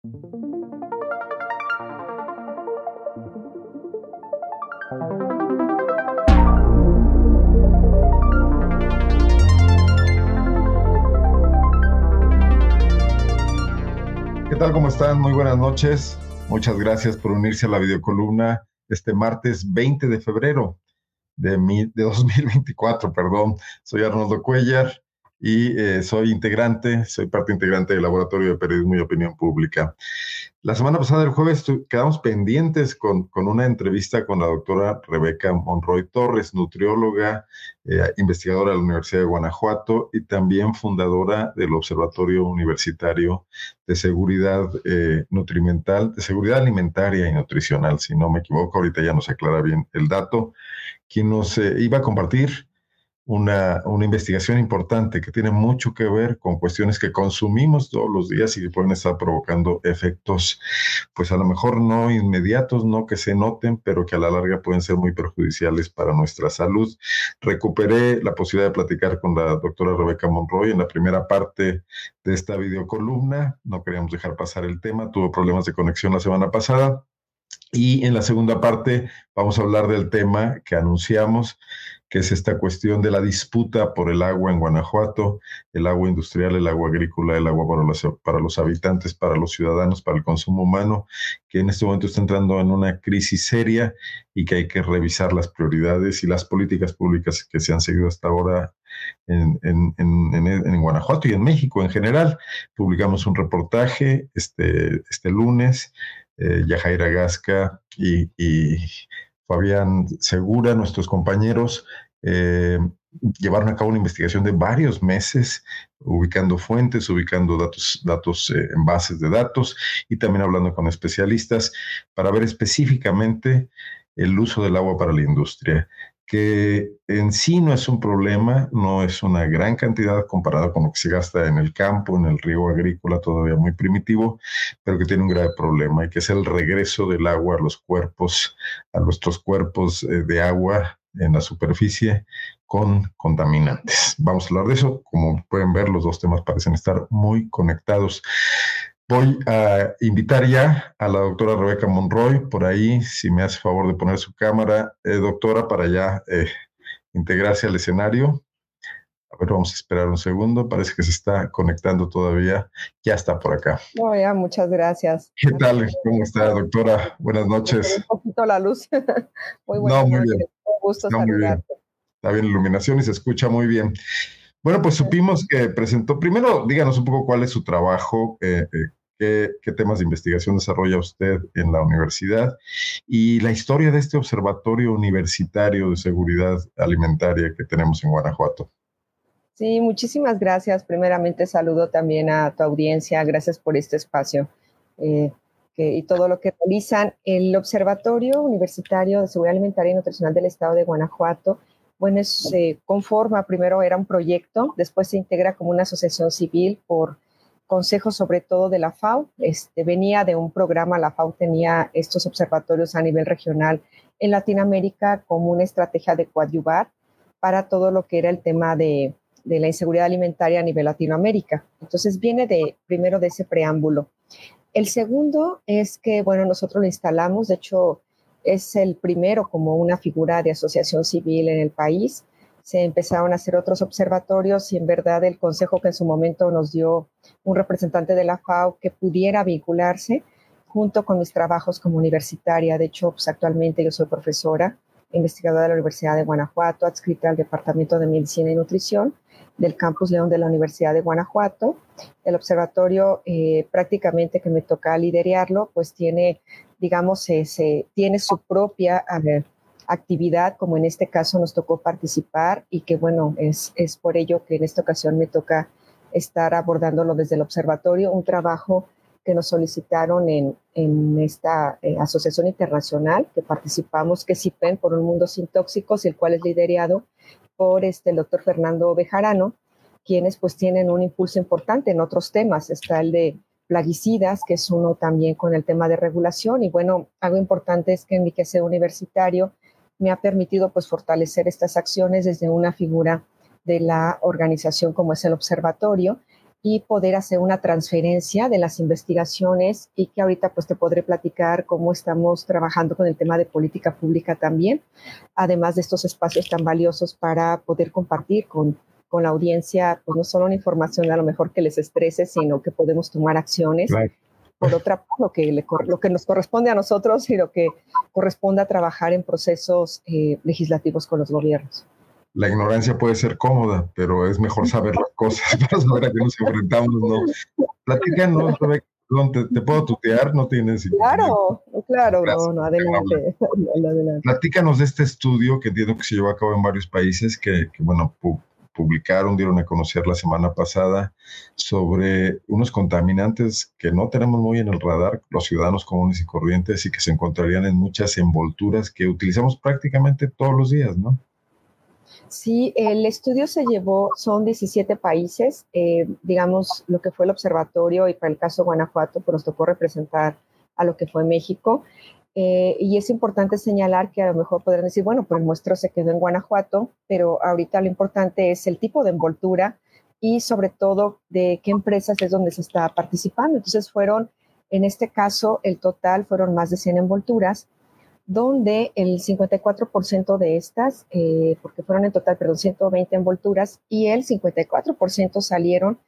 ¿Qué tal? ¿Cómo están? Muy buenas noches. Muchas gracias por unirse a la videocolumna este martes 20 de febrero de, de 2024, perdón. Soy Arnoldo Cuellar y eh, soy integrante, soy parte integrante del Laboratorio de Periodismo y Opinión Pública. La semana pasada, el jueves, quedamos pendientes con, con una entrevista con la doctora Rebeca Monroy Torres, nutrióloga, eh, investigadora de la Universidad de Guanajuato y también fundadora del Observatorio Universitario de Seguridad eh, Nutrimental, de Seguridad Alimentaria y Nutricional, si no me equivoco, ahorita ya nos aclara bien el dato, quien nos iba a compartir una, una, investigación importante que tiene mucho que ver con cuestiones que consumimos todos los días y que pueden estar provocando efectos, pues a lo mejor no inmediatos, no que se noten, pero que a la larga pueden ser muy perjudiciales para nuestra salud. Recuperé la posibilidad de platicar con la doctora Rebeca Monroy en la primera parte de esta videocolumna. No queríamos dejar pasar el tema, tuvo problemas de conexión la semana pasada. Y en la segunda parte vamos a hablar del tema que anunciamos, que es esta cuestión de la disputa por el agua en Guanajuato, el agua industrial, el agua agrícola, el agua para los, para los habitantes, para los ciudadanos, para el consumo humano, que en este momento está entrando en una crisis seria y que hay que revisar las prioridades y las políticas públicas que se han seguido hasta ahora en, en, en, en Guanajuato y en México en general. Publicamos un reportaje este, este lunes eh, Yajaira Gasca y, Fabián Segura, nuestros compañeros, eh, llevaron a cabo una investigación de varios meses, ubicando fuentes, ubicando datos, datos eh, en bases de datos y también hablando con especialistas para ver específicamente el uso del agua para la industria que en sí no es un problema, no es una gran cantidad comparada con lo que se gasta en el campo, en el río agrícola, todavía muy primitivo, pero que tiene un grave problema y que es el regreso del agua a los cuerpos, a nuestros cuerpos eh, de agua en la superficie con contaminantes. Vamos a hablar de eso. Como pueden ver, los dos temas parecen estar muy conectados. Voy a invitar ya a la doctora Rebeca Monroy, por ahí, si me hace favor de poner su cámara, eh, doctora, para ya eh, integrarse al escenario. A ver, vamos a esperar un segundo, parece que se está conectando todavía. Ya está por acá. No, ya, muchas gracias. ¿Qué tal? ¿Cómo está, doctora? Buenas noches. Un poquito la luz. muy buenas no, muy bien. Un gusto no, Muy bien. Está bien la iluminación y se escucha muy bien. Bueno, pues supimos que presentó, primero díganos un poco cuál es su trabajo, eh, eh qué, temas de investigación desarrolla usted en la universidad y la historia de este observatorio universitario de seguridad alimentaria que tenemos en Guanajuato. Sí, muchísimas gracias. Primeramente saludo también a tu audiencia. Gracias por este espacio eh, y todo lo que realizan. El Observatorio Universitario de Seguridad Alimentaria y Nutricional del Estado de Guanajuato, bueno, se conforma, primero era un proyecto, después se integra como una asociación civil por consejo sobre todo de la FAO. Este, venía de un programa, la FAO tenía estos observatorios a nivel regional en Latinoamérica como una estrategia de coadyuvar para todo lo que era el tema de, de la inseguridad alimentaria a nivel Latinoamérica. Entonces viene de primero de ese preámbulo. El segundo es que, bueno, nosotros lo instalamos, de hecho, es el primero como una figura de asociación civil en el país se empezaron a hacer otros observatorios y en verdad el consejo que en su momento nos dio un representante de la FAO que pudiera vincularse junto con mis trabajos como universitaria. De hecho, pues actualmente yo soy profesora, investigadora de la Universidad de Guanajuato, adscrita al Departamento de Medicina y Nutrición del Campus León de la Universidad de Guanajuato. El observatorio eh, prácticamente que me toca liderarlo, pues tiene, digamos, se, tiene su propia actividad, como en este caso nos tocó participar y que bueno, es, es por ello que en esta ocasión me toca estar abordándolo desde el observatorio, un trabajo que nos solicitaron en, en esta eh, asociación internacional que participamos, que es IPEN por un mundo sin tóxicos, el cual es liderado por este, el doctor Fernando Bejarano, quienes pues tienen un impulso importante en otros temas. Está el de plaguicidas, que es uno también con el tema de regulación. Y bueno, algo importante es que en mi quehacer universitario me ha permitido pues fortalecer estas acciones desde una figura de la organización como es el observatorio y poder hacer una transferencia de las investigaciones y que ahorita pues te podré platicar cómo estamos trabajando con el tema de política pública también, además de estos espacios tan valiosos para poder compartir con, con la audiencia, pues no solo una información a lo mejor que les estrese, sino que podemos tomar acciones. Por otra parte, lo que, lo que nos corresponde a nosotros y lo que corresponde a trabajar en procesos eh, legislativos con los gobiernos la ignorancia puede ser cómoda, pero es mejor saber las cosas para saber a qué nos enfrentamos, ¿no? Platícanos, ¿te, ¿te, puedo tutear? No tienes... Claro, claro, no, no, adelante. Platícanos de este estudio que entiendo que se llevó a cabo en varios países, que, que bueno, publicaron, dieron a conocer la semana pasada sobre unos contaminantes que no tenemos muy en el radar, los ciudadanos comunes y corrientes, y que se encontrarían en muchas envolturas que utilizamos prácticamente todos los días, ¿no? Sí, el estudio se llevó, son 17 países, eh, digamos, lo que fue el observatorio y para el caso Guanajuato, pues nos tocó representar a lo que fue México. Eh, y es importante señalar que a lo mejor podrán decir, bueno, pues el muestro se quedó en Guanajuato, pero ahorita lo importante es el tipo de envoltura y sobre todo de qué empresas es donde se está participando. Entonces fueron, en este caso, el total fueron más de 100 envolturas donde el 54% de estas, eh, porque fueron en total, perdón, 120 envolturas, y el 54% salieron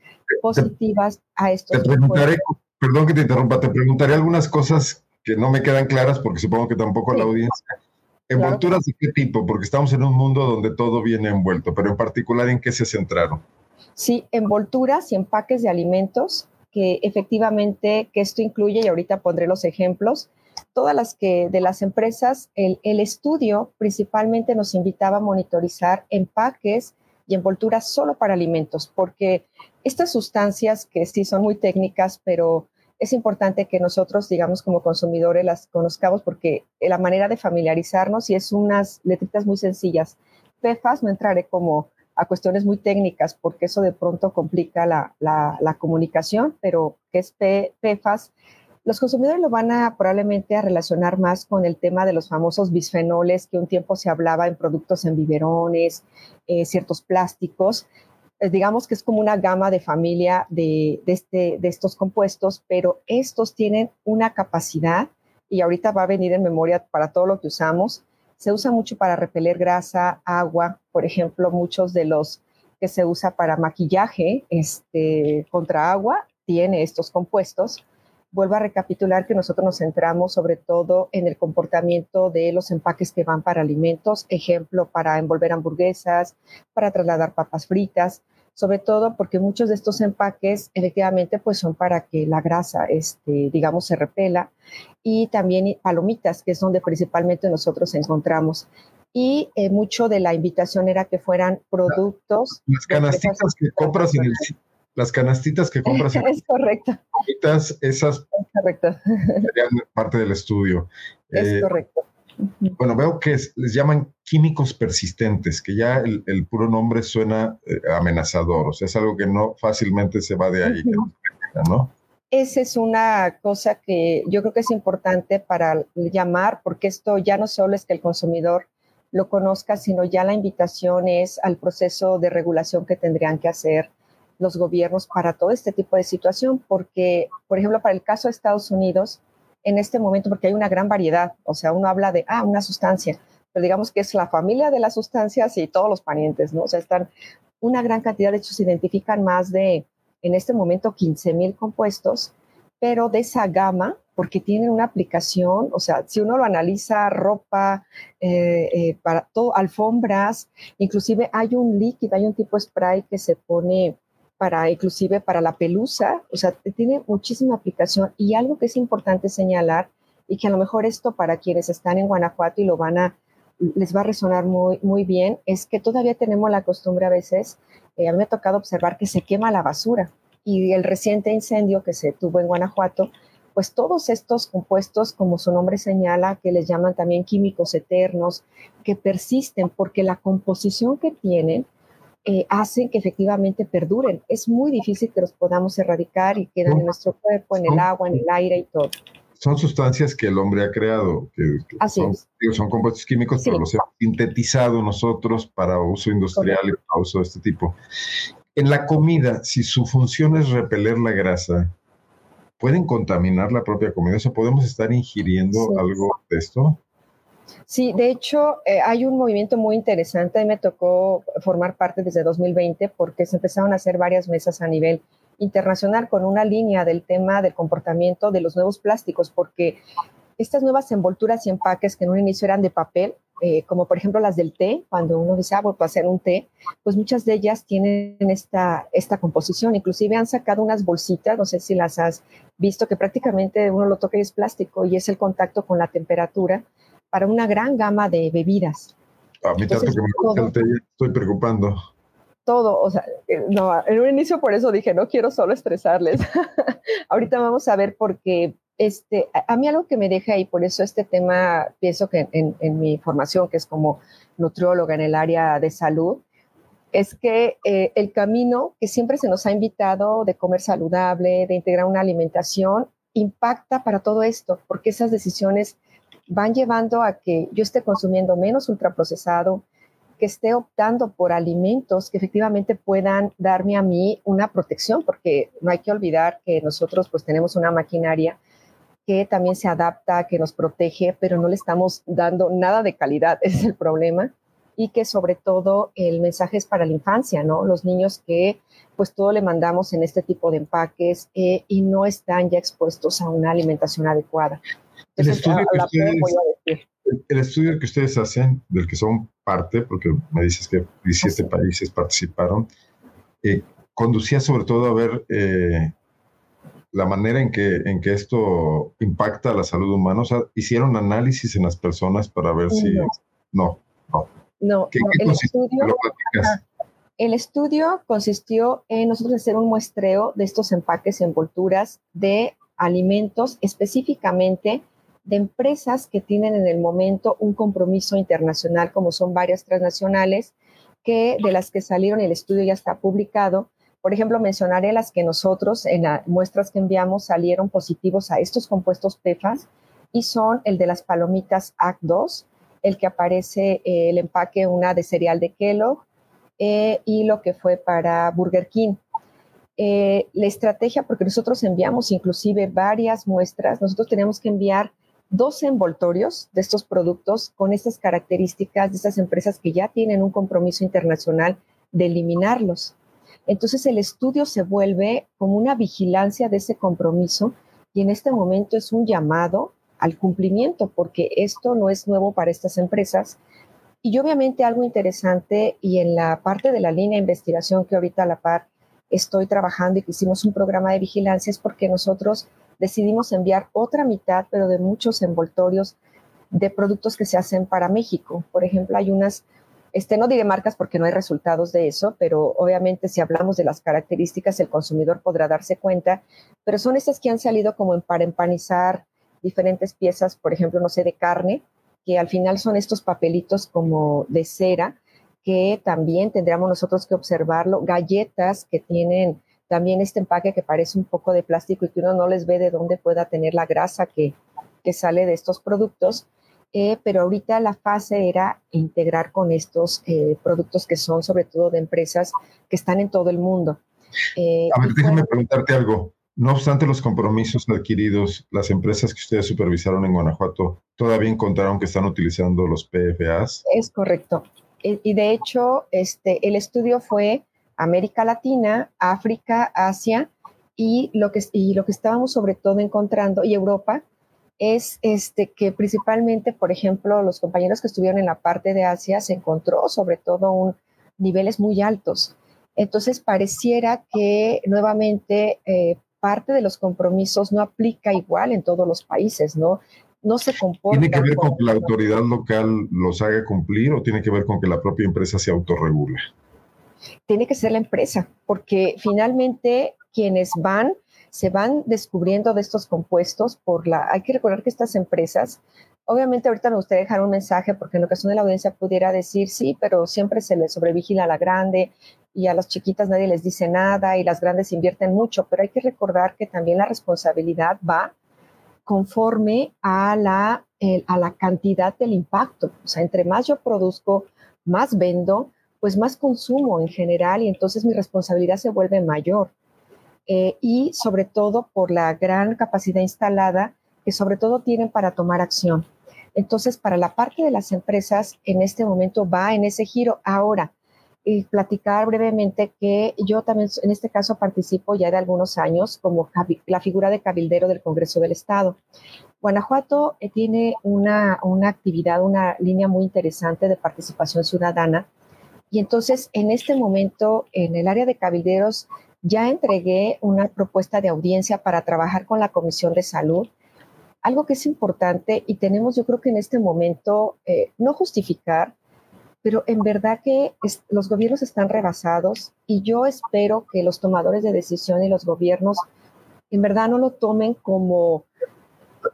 positivas a estos. Te preguntaré, perdón que te interrumpa, te preguntaré algunas cosas que no me quedan claras porque supongo que tampoco a la audiencia. ¿Envolturas de qué tipo? Porque estamos en un mundo donde todo viene envuelto, pero en particular, ¿en qué se centraron? Sí, envolturas y empaques de alimentos, que efectivamente, que esto incluye, y ahorita pondré los ejemplos, todas las que de las empresas, el, estudio principalmente nos invitaba a monitorizar empaques y envolturas solo para alimentos, porque estas sustancias que sí son muy técnicas, pero es importante que nosotros, digamos, como consumidores las conozcamos porque la manera de familiarizarnos y es unas letritas muy sencillas. PFAS, no entraré como a cuestiones muy técnicas porque eso de pronto complica la, la, comunicación, pero que es PFAS los consumidores lo van a probablemente a relacionar más con el tema de los famosos bisfenoles que un tiempo se hablaba en productos en biberones, eh, ciertos plásticos. Eh, digamos que es como una gama de familia de, este, de estos compuestos, pero estos tienen una capacidad y ahorita va a venir en memoria para todo lo que usamos. Se usa mucho para repeler grasa, agua, por ejemplo, muchos de los que se usa para maquillaje este, contra agua tiene estos compuestos vuelvo a recapitular que nosotros nos centramos sobre todo en el comportamiento de los empaques que van para alimentos, ejemplo, para envolver hamburguesas, para trasladar papas fritas, sobre todo porque muchos de estos empaques efectivamente pues son para que la grasa, este, digamos, se repela y también palomitas, que es donde principalmente nosotros encontramos. Y eh, mucho de la invitación era que fueran productos. Las canastitas que compras en el, las canastitas que compras. es correcto. Esas es correcto. serían parte del estudio. Es eh, correcto. Bueno, veo que les llaman químicos persistentes, que ya el, puro nombre suena eh, amenazador, o sea, es algo que no fácilmente se va de ahí, ¿no? Esa es una cosa que yo creo que es importante para llamar, porque esto ya no solo es que el consumidor lo conozca, sino ya la invitación es al proceso de regulación que tendrían que hacer los gobiernos para todo este tipo de situación, porque, por ejemplo, para el caso de Estados Unidos, en este momento, porque hay una gran variedad, o sea, uno habla de, ah, una sustancia, pero digamos que es la familia de las sustancias y todos los parientes, ¿no? O sea, están una gran cantidad, de hecho, se identifican más de, en este momento, 15 mil compuestos, pero de esa gama, porque tienen una aplicación, o sea, si uno lo analiza, ropa, eh, eh, para todo, alfombras, inclusive hay un líquido, hay un tipo spray que se pone para inclusive para la pelusa, o sea, tiene muchísima aplicación. Y algo que es importante señalar y que a lo mejor esto para quienes están en Guanajuato y lo van a, les va a resonar muy, muy bien, es que todavía tenemos la costumbre a veces, eh, a mí me ha tocado observar que se quema la basura. Y el reciente incendio que se tuvo en Guanajuato, pues todos estos compuestos, como su nombre señala, que les llaman también químicos eternos, que persisten porque la composición que tienen, eh, hacen que efectivamente perduren. Es muy difícil que los podamos erradicar y quedan en nuestro cuerpo, en el agua, en el aire y todo. Son sustancias que el hombre ha creado, que, son, son, compuestos químicos, pero los hemos sintetizado nosotros para uso industrial y para uso de este tipo. En la comida, si su función es repeler la grasa, ¿pueden contaminar la propia comida? O sea, ¿podemos estar ingiriendo algo de esto? Sí, de hecho, eh, hay un movimiento muy interesante. me tocó formar parte desde 2020 porque se empezaron a hacer varias mesas a nivel internacional con una línea del tema del comportamiento de los nuevos plásticos, porque estas nuevas envolturas y empaques que en un inicio eran de papel, eh, como por ejemplo las del té, cuando uno dice, ah, voy a hacer un té, pues muchas de ellas tienen esta, esta composición. Inclusive han sacado unas bolsitas, no sé si las has visto, que prácticamente uno lo toca y es plástico y es el contacto con la temperatura para una gran gama de bebidas. A mí tanto que me té, estoy preocupando. Todo, o sea, eh, no, en un inicio por eso dije, no quiero solo estresarles. Ahorita vamos a ver porque este, a, mí algo que me deja y por eso este tema, pienso que en, mi formación, que es como nutrióloga en el área de salud, es que eh, el camino que siempre se nos ha invitado de comer saludable, de integrar una alimentación, impacta para todo esto, porque esas decisiones van llevando a que yo esté consumiendo menos ultraprocesado, que esté optando por alimentos que efectivamente puedan darme a mí una protección, porque no hay que olvidar que nosotros pues tenemos una maquinaria que también se adapta, que nos protege, pero no le estamos dando nada de calidad, es el problema. Y que sobre todo el mensaje es para la infancia, ¿no? Los niños que pues todo le mandamos en este tipo de empaques eh, y no están ya expuestos a una alimentación adecuada el, estudio que ustedes, hacen, del que son parte, porque me dices que 17 países participaron, eh, conducía sobre todo a ver eh, la manera en que, en que esto impacta a la salud humana. O sea, hicieron análisis en las personas para ver si... No, no. No, el, estudio, el estudio consistió en nosotros hacer un muestreo de estos empaques y envolturas de alimentos específicamente de empresas que tienen en el momento un compromiso internacional, como son varias transnacionales, que de las que salieron, el estudio ya está publicado. Por ejemplo, mencionaré las que nosotros en las muestras que enviamos salieron positivos a estos compuestos PFAS y son el de las palomitas AC2, el que aparece eh, el empaque una de cereal de Kellogg eh, y lo que fue para Burger King. Eh, la estrategia, porque nosotros enviamos inclusive varias muestras, nosotros tenemos que enviar dos envoltorios de estos productos con estas características de estas empresas que ya tienen un compromiso internacional de eliminarlos. Entonces el estudio se vuelve como una vigilancia de ese compromiso y en este momento es un llamado al cumplimiento porque esto no es nuevo para estas empresas. Y obviamente algo interesante y en la parte de la línea de investigación que ahorita a la par estoy trabajando y que hicimos un programa de vigilancia es porque nosotros decidimos enviar otra mitad, pero de muchos envoltorios de productos que se hacen para México. Por ejemplo, hay unas, este, no diré marcas porque no hay resultados de eso, pero obviamente si hablamos de las características, el consumidor podrá darse cuenta, pero son estas que han salido como para empanizar diferentes piezas, por ejemplo, no sé, de carne, que al final son estos papelitos como de cera, que también tendríamos nosotros que observarlo, galletas que tienen también este empaque que parece un poco de plástico y que uno no les ve de dónde pueda tener la grasa que, sale de estos productos. Eh, pero ahorita la fase era integrar con estos eh, productos que son sobre todo de empresas que están en todo el mundo. Eh, a ver, déjame preguntarte algo. No obstante los compromisos adquiridos, las empresas que ustedes supervisaron en Guanajuato todavía encontraron que están utilizando los PFAs. Es correcto. Y de hecho, este, el estudio fue América Latina, África, Asia y lo que, y lo que estábamos sobre todo encontrando, y Europa, es este, que principalmente, por ejemplo, los compañeros que estuvieron en la parte de Asia se encontró sobre todo un, niveles muy altos. Entonces, pareciera que nuevamente eh, parte de los compromisos no aplica igual en todos los países, ¿no? No se comporta. ¿Tiene que ver con que la autoridad local los haga cumplir o tiene que ver con que la propia empresa se autorregule? Tiene que ser la empresa, porque finalmente quienes van, se van descubriendo de estos compuestos por la, hay que recordar que estas empresas, obviamente ahorita me gustaría dejar un mensaje porque en ocasión de la audiencia pudiera decir, sí, pero siempre se le sobrevigila a la grande y a las chiquitas nadie les dice nada y las grandes invierten mucho, pero hay que recordar que también la responsabilidad va conforme a la, a la cantidad del impacto. O sea, entre más yo produzco, más vendo, pues más consumo en general y entonces mi responsabilidad se vuelve mayor. Eh, y sobre todo por la gran capacidad instalada que sobre todo tienen para tomar acción. Entonces, para la parte de las empresas, en este momento va en ese giro. Ahora, y platicar brevemente que yo también en este caso participo ya de algunos años como la figura de cabildero del Congreso del Estado. Guanajuato eh, tiene una, una actividad, una línea muy interesante de participación ciudadana y entonces en este momento en el área de cabilderos ya entregué una propuesta de audiencia para trabajar con la Comisión de Salud. Algo que es importante y tenemos yo creo que en este momento eh, no justificar, pero en verdad que los gobiernos están rebasados y yo espero que los tomadores de decisión y los gobiernos en verdad no lo tomen como,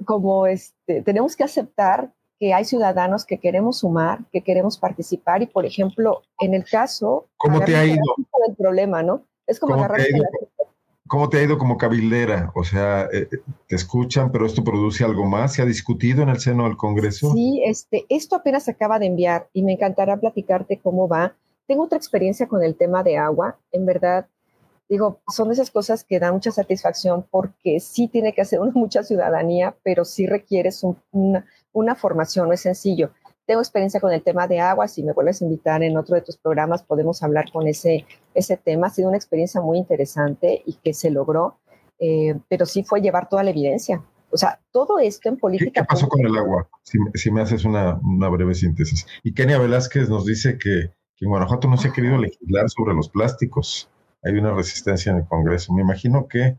como este, tenemos que aceptar que hay ciudadanos que queremos sumar, que queremos participar y, por ejemplo, en el caso... ¿Cómo te ha ido? El problema, ¿no? Es como agarrar ¿Cómo te ha ido como cabildera? O sea, eh, eh, te escuchan, pero esto produce algo más. ¿Se ha discutido en el seno del Congreso? Sí, este, esto apenas se acaba de enviar y me encantará platicarte cómo va. Tengo otra experiencia con el tema de agua. En verdad, digo, son esas cosas que dan mucha satisfacción porque sí tiene que hacer una mucha ciudadanía, pero sí requieres una, una formación, no es sencillo. Tengo experiencia con el tema de agua, si me vuelves a invitar en otro de tus programas podemos hablar con ese, ese tema. Ha sido una experiencia muy interesante y que se logró, eh, pero sí fue llevar toda la evidencia. O sea, todo esto en política. ¿Qué, pasó con el agua? Si, me haces una, una, breve síntesis. Y Kenia Velázquez nos dice que, que en Guanajuato no se ha querido legislar sobre los plásticos. Hay una resistencia en el Congreso. Me imagino que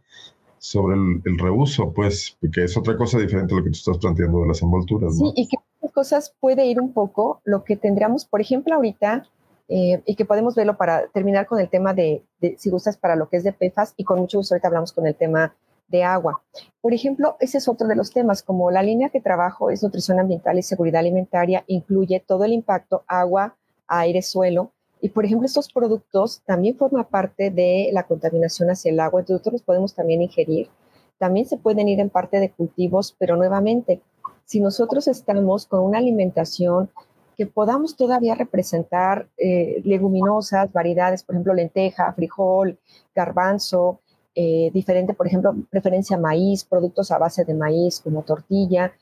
sobre el, el reuso, pues, que es otra cosa diferente a lo que tú estás planteando de las envolturas. ¿no? Sí, y que cosas puede ir un poco lo que tendríamos, por ejemplo, ahorita, eh, y que podemos verlo para terminar con el tema de, si gustas, para lo que es de PFAS, y con mucho gusto ahorita hablamos con el tema de agua. Por ejemplo, ese es otro de los temas, como la línea que trabajo es nutrición ambiental y seguridad alimentaria, incluye todo el impacto agua, aire, suelo, y por ejemplo, estos productos también forman parte de la contaminación hacia el agua, entonces nosotros los podemos también ingerir. También se pueden ir en parte de cultivos, pero nuevamente, si nosotros estamos con una alimentación que podamos todavía representar eh, leguminosas, variedades, por ejemplo, lenteja, frijol, garbanzo, eh, diferente, por ejemplo, preferencia maíz, productos a base de maíz como tortilla,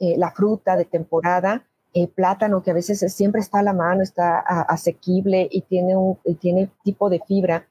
eh, la fruta de temporada, plátano que a veces siempre está a la mano, está asequible y tiene un tiene tipo de fibra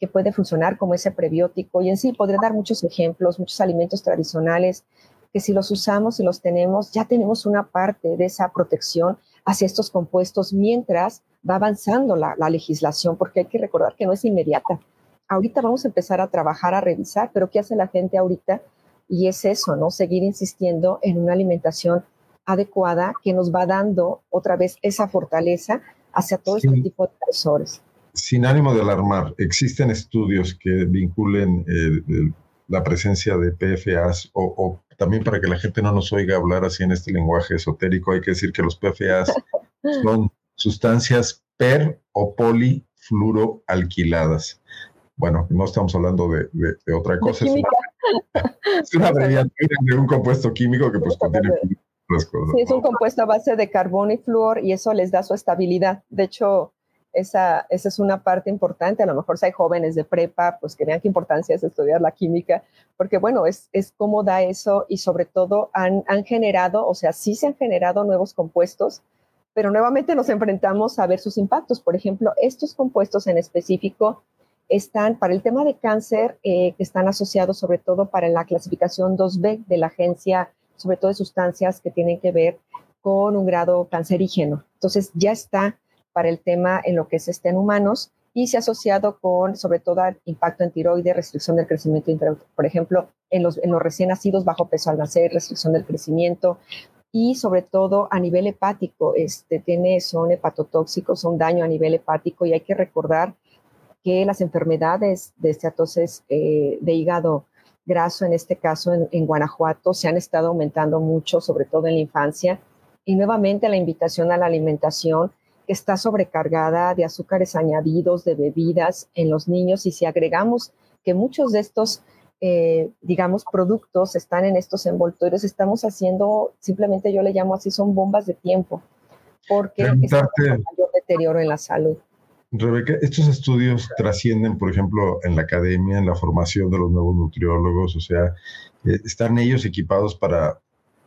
que puede funcionar como ese prebiótico. Y en sí podría dar muchos ejemplos, muchos alimentos tradicionales que si los usamos y los tenemos, ya tenemos una parte de esa protección hacia estos compuestos mientras va avanzando la, legislación, porque hay que recordar que no es inmediata. Ahorita vamos a empezar a trabajar, a revisar, pero ¿qué hace la gente ahorita? Y es eso, ¿no? Seguir insistiendo en una alimentación adecuada que nos va dando otra vez esa fortaleza hacia todo este tipo de profesores. Sin ánimo de alarmar, existen estudios que vinculen eh, la presencia de PFAS o, también para que la gente no nos oiga hablar así en este lenguaje esotérico, hay que decir que los PFAS son sustancias per o polifluoroalquiladas. Bueno, no estamos hablando de, otra cosa, es una, abreviatura de un compuesto químico que pues contiene las cosas. Sí, es un compuesto a base de carbono y flúor y eso les da su estabilidad. De hecho, esa, esa es una parte importante. A lo mejor si hay jóvenes de prepa, pues que vean qué importancia es estudiar la química, porque bueno, es, es cómo da eso y sobre todo han, han generado, o sea, sí se han generado nuevos compuestos, pero nuevamente nos enfrentamos a ver sus impactos. Por ejemplo, estos compuestos en específico están para el tema de cáncer, eh, que están asociados sobre todo para la clasificación 2B de la agencia, sobre todo de sustancias que tienen que ver con un grado cancerígeno. Entonces ya está para el tema en lo que es este en humanos y se ha asociado con, sobre todo, impacto en tiroides, restricción del crecimiento, por ejemplo, en los, en los recién nacidos bajo peso al nacer, restricción del crecimiento y sobre todo a nivel hepático, este, tiene, son hepatotóxicos, son daño a nivel hepático y hay que recordar que las enfermedades de esteatosis eh, de hígado graso, en este caso en, en Guanajuato, se han estado aumentando mucho, sobre todo en la infancia. Y nuevamente la invitación a la alimentación está sobrecargada de azúcares añadidos, de bebidas en los niños y si agregamos que muchos de estos, eh, digamos, productos están en estos envoltorios, estamos haciendo, simplemente yo le llamo así, son bombas de tiempo, porque es un mayor deterioro en la salud. Rebeca, estos estudios trascienden, por ejemplo, en la academia, en la formación de los nuevos nutriólogos, o sea, eh, están ellos equipados para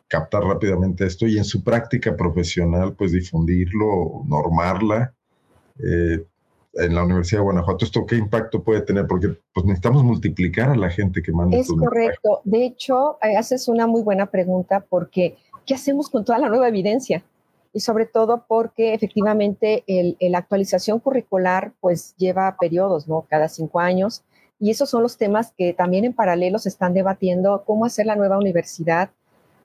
captar rápidamente esto y en su práctica profesional, pues difundirlo, normarla. Eh, en la Universidad de Guanajuato, ¿esto qué impacto puede tener? Porque pues, necesitamos multiplicar a la gente que manda. Es correcto. De hecho, eh, haces una muy buena pregunta porque ¿qué hacemos con toda la nueva evidencia? Y sobre todo porque efectivamente la actualización curricular pues lleva periodos, ¿no? Cada cinco años. Y esos son los temas que también en paralelo se están debatiendo, cómo hacer la nueva universidad,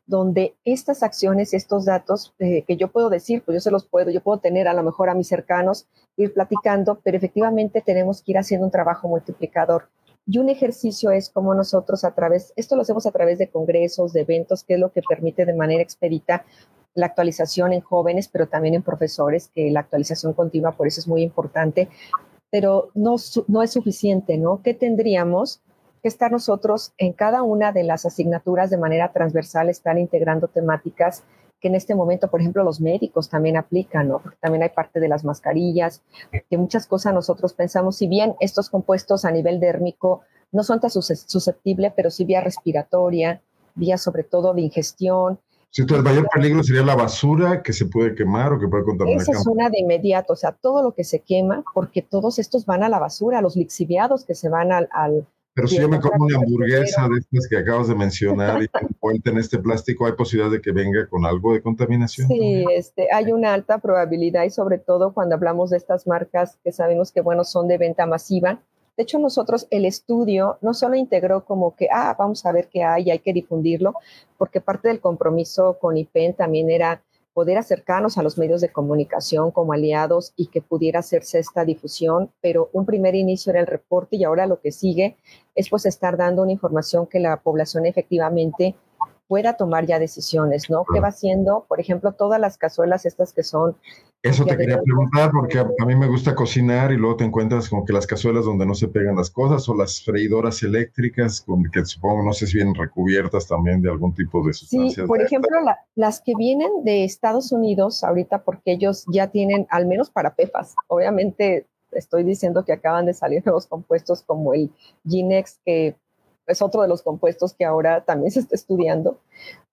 donde estas acciones, estos datos eh, que yo puedo decir, pues yo se los puedo, yo puedo tener a lo mejor a mis cercanos, ir platicando, pero efectivamente tenemos que ir haciendo un trabajo multiplicador. Y un ejercicio es como nosotros a través, esto lo hacemos a través de congresos, de eventos, que es lo que permite de manera expedita la actualización en jóvenes, pero también en profesores, que la actualización continua, por eso es muy importante, pero no, no es suficiente, ¿no? ¿Qué tendríamos? estar nosotros en cada una de las asignaturas de manera transversal, están integrando temáticas que en este momento, por ejemplo, los médicos también aplican, ¿no? También hay parte de las mascarillas, que muchas cosas nosotros pensamos, si bien estos compuestos a nivel dérmico no son tan susceptibles, pero sí vía respiratoria, vía sobre todo de ingestión. Si el mayor peligro sería la basura que se puede quemar o que puede contaminar. Esa es una de inmediato, o sea, todo lo que se quema, porque todos estos van a la basura, los lixiviados que se van al, pero si yo me como una hamburguesa de estas que acabas de mencionar y envuelta en este plástico, ¿hay posibilidad de que venga con algo de contaminación? Sí, este, hay una alta probabilidad y sobre todo cuando hablamos de estas marcas que sabemos que, bueno, son de venta masiva. De hecho, nosotros el estudio no solo integró como que, ah, vamos a ver qué hay hay que difundirlo, porque parte del compromiso con IPEN también era poder acercarnos a los medios de comunicación como aliados y que pudiera hacerse esta difusión, pero un primer inicio era el reporte y ahora lo que sigue es pues estar dando una información que la población efectivamente pueda tomar ya decisiones, ¿no? ¿Qué va haciendo? Por ejemplo, todas las cazuelas estas que son... Eso te quería preguntar porque a, mí me gusta cocinar y luego te encuentras como que las cazuelas donde no se pegan las cosas o las freidoras eléctricas con que supongo, no sé si vienen recubiertas también de algún tipo de sustancia. Sí, por ejemplo, las que vienen de Estados Unidos ahorita porque ellos ya tienen, al menos para PEFAS, obviamente estoy diciendo que acaban de salir nuevos compuestos como el Ginex, que es otro de los compuestos que ahora también se está estudiando.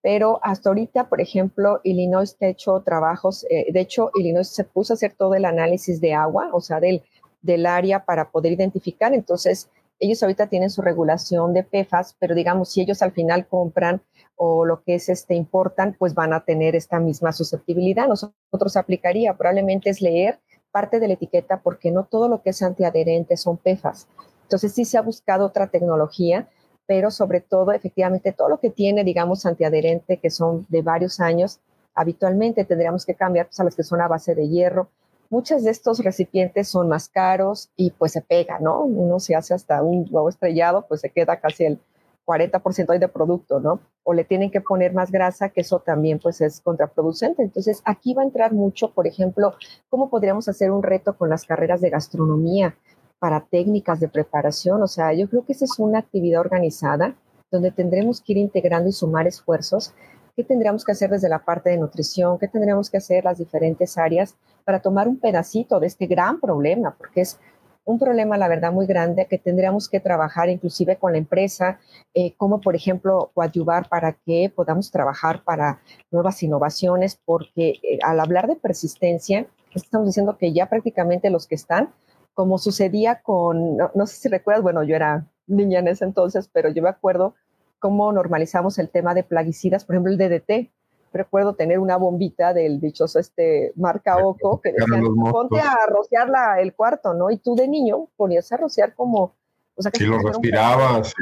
Pero hasta ahorita, por ejemplo, Illinois ha hecho trabajos, eh, de hecho, Illinois se puso a hacer todo el análisis de agua, o sea, del, del área para poder identificar. Entonces, ellos ahorita tienen su regulación de PFAS, pero digamos, si ellos al final compran o lo que es este importan, pues van a tener esta misma susceptibilidad. Nosotros aplicaría, probablemente es leer parte de la etiqueta porque no todo lo que es antiadherente son PFAS. Entonces sí se ha buscado otra tecnología pero sobre todo, efectivamente, todo lo que tiene, digamos, antiadherente, que son de varios años, habitualmente tendríamos que cambiar pues, a las que son a base de hierro. Muchos de estos recipientes son más caros y pues se pega, ¿no? Uno se hace hasta un huevo estrellado, pues se queda casi el 40% de producto, ¿no? O le tienen que poner más grasa, que eso también pues es contraproducente. Entonces, aquí va a entrar mucho, por ejemplo, cómo podríamos hacer un reto con las carreras de gastronomía para técnicas de preparación. O sea, yo creo que esa es una actividad organizada donde tendremos que ir integrando y sumar esfuerzos. ¿Qué tendríamos que hacer desde la parte de nutrición? ¿Qué tendríamos que hacer las diferentes áreas para tomar un pedacito de este gran problema? Porque es un problema, la verdad, muy grande que tendríamos que trabajar inclusive con la empresa, eh, como por ejemplo coadyuvar para que podamos trabajar para nuevas innovaciones, porque eh, al hablar de persistencia, estamos diciendo que ya prácticamente los que están como sucedía con, no, sé si recuerdas, bueno, yo era niña en ese entonces, pero yo me acuerdo cómo normalizamos el tema de plaguicidas, por ejemplo, el DDT. Recuerdo tener una bombita del dichoso este marca Oco que decía, ponte a rociar el cuarto, ¿no? Y tú de niño ponías a rociar como... O sea, que sí, lo respirabas.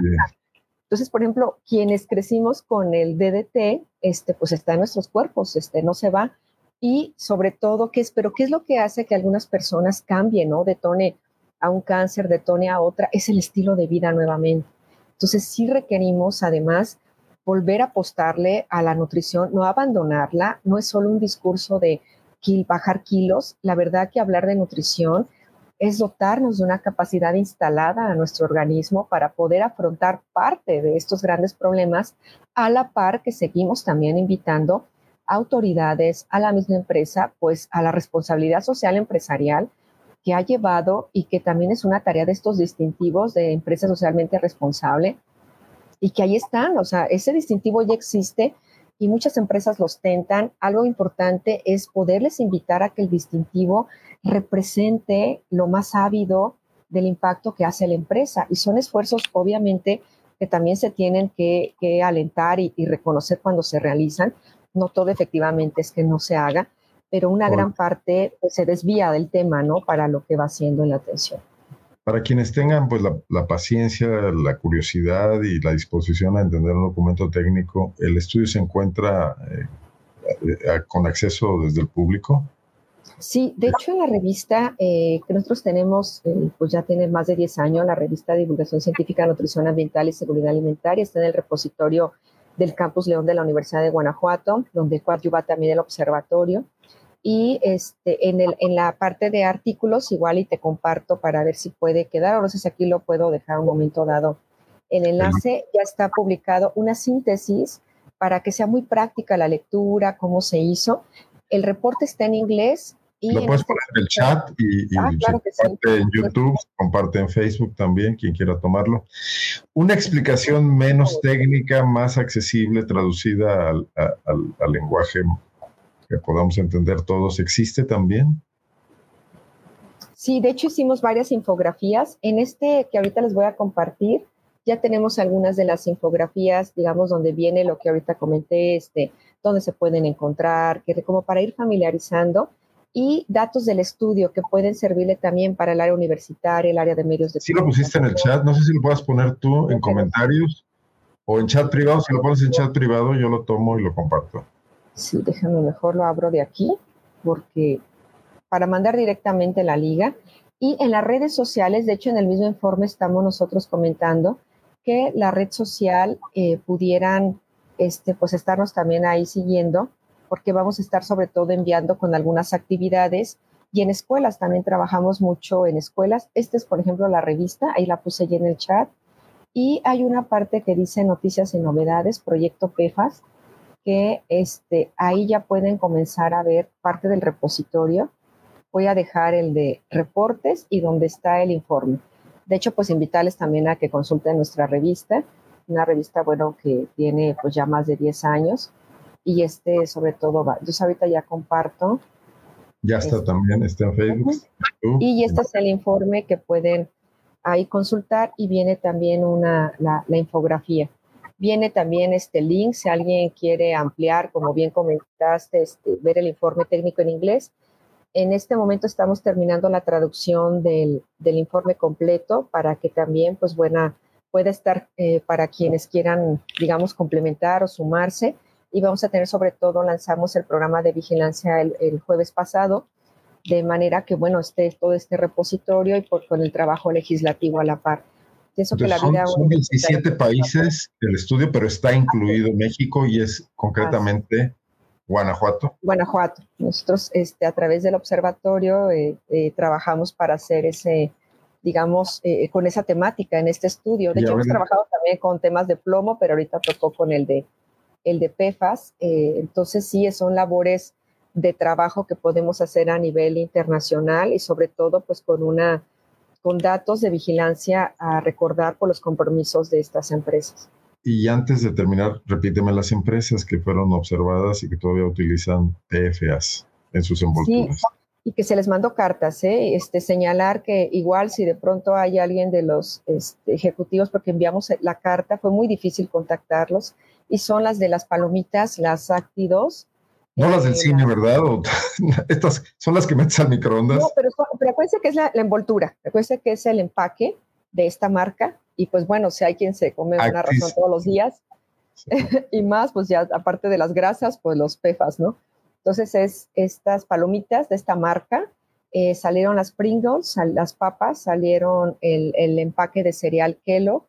Entonces, por ejemplo, quienes crecimos con el DDT, este, pues está en nuestros cuerpos, este, no se va y sobre todo, ¿qué es, pero qué es lo que hace que algunas personas cambien, ¿no? Detone a un cáncer, detone a otra, es el estilo de vida nuevamente. Entonces, sí requerimos además volver a apostarle a la nutrición, no abandonarla, no es solo un discurso de bajar kilos, la verdad que hablar de nutrición es dotarnos de una capacidad instalada a nuestro organismo para poder afrontar parte de estos grandes problemas, a la par que seguimos también invitando autoridades, a la misma empresa, pues a la responsabilidad social empresarial que ha llevado y que también es una tarea de estos distintivos de empresa socialmente responsable y que ahí están, o sea, ese distintivo ya existe y muchas empresas los tentan. Algo importante es poderles invitar a que el distintivo represente lo más ávido del impacto que hace la empresa y son esfuerzos obviamente que también se tienen que, alentar y, reconocer cuando se realizan. No todo efectivamente es que no se haga, pero una gran parte pues, se desvía del tema, ¿no? Para lo que va haciendo en la atención. Para quienes tengan pues la, paciencia, la curiosidad y la disposición a entender un documento técnico, el estudio se encuentra eh, eh, con acceso desde el público. Sí, de hecho en la revista eh, que nosotros tenemos, pues ya tiene más de 10 años, la revista de Divulgación Científica, Nutrición Ambiental y Seguridad Alimentaria, está en el repositorio del Campus León de la Universidad de Guanajuato, donde coadyuva también el observatorio. Y este, en, el, en la parte de artículos, igual y te comparto para ver si puede quedar, o no sé si aquí lo puedo dejar un momento dado. El enlace ya está publicado una síntesis para que sea muy práctica la lectura, cómo se hizo. El reporte está en inglés. Y lo puedes poner en el chat y, ah, comparte en YouTube, comparte en Facebook también, quien quiera tomarlo. Una explicación menos técnica, más accesible, traducida al, al lenguaje que podamos entender todos, ¿existe también? Sí, de hecho hicimos varias infografías. En este que ahorita les voy a compartir, ya tenemos algunas de las infografías, digamos, donde viene lo que ahorita comenté, este, donde se pueden encontrar, que como para ir familiarizando y datos del estudio que pueden servirle también para el área universitaria, el área de medios de Sí lo pusiste en el chat, no sé si lo puedas poner tú en comentarios o en chat privado, si lo pones en chat privado yo lo tomo y lo comparto. Sí, déjame mejor lo abro de aquí, porque para mandar directamente la liga. Y en las redes sociales, de hecho en el mismo informe estamos nosotros comentando que la red social eh, pudieran este, pues estarnos también ahí siguiendo, porque vamos a estar sobre todo enviando con algunas actividades y en escuelas también trabajamos mucho en escuelas. Esta es, por ejemplo, la revista, ahí la puse ya en el chat. Y hay una parte que dice noticias y novedades, proyecto PEFAS, que este, ahí ya pueden comenzar a ver parte del repositorio. Voy a dejar el de reportes y donde está el informe. De hecho, pues invitarles también a que consulten nuestra revista, una revista, bueno, que tiene pues ya más de 10 años y este sobre todo va. Yo ahorita ya comparto. Ya está este, también, está en Facebook. Y este es el informe que pueden ahí consultar y viene también una, la, la infografía. Viene también este link si alguien quiere ampliar, como bien comentaste, este, ver el informe técnico en inglés. En este momento estamos terminando la traducción del, informe completo para que también, pues, buena, pueda estar eh, para quienes quieran, digamos, complementar o sumarse. Y vamos a tener sobre todo, lanzamos el programa de vigilancia el, jueves pasado, de manera que, bueno, esté todo este repositorio y por, con el trabajo legislativo a la par son, 17 países el estudio, pero está incluido México y es concretamente Guanajuato. Guanajuato. Nosotros este, a través del observatorio eh, eh, trabajamos para hacer ese, digamos, eh, con esa temática en este estudio. De hecho, hemos trabajado también con temas de plomo, pero ahorita tocó con el de, el de PEFAS. entonces, sí, son labores de trabajo que podemos hacer a nivel internacional y sobre todo, pues, con una con datos de vigilancia a recordar por los compromisos de estas empresas. Y antes de terminar, repíteme las empresas que fueron observadas y que todavía utilizan PFAs en sus envolturas. Sí, y que se les mandó cartas, ¿eh? este, señalar que igual si de pronto hay alguien de los este, ejecutivos, porque enviamos la carta, fue muy difícil contactarlos, y son las de las palomitas, las Acti2, no las del cine, ¿verdad? estas son las que metes al microondas. No, pero, pero acuérdense que es la, envoltura, acuérdense que es el empaque de esta marca. Y pues bueno, si hay quien se come una razón todos los días y más, pues ya aparte de las grasas, pues los pefas, ¿no? Entonces es estas palomitas de esta marca. Eh, salieron las Pringles, las papas, salieron el, el empaque de cereal Kellogg,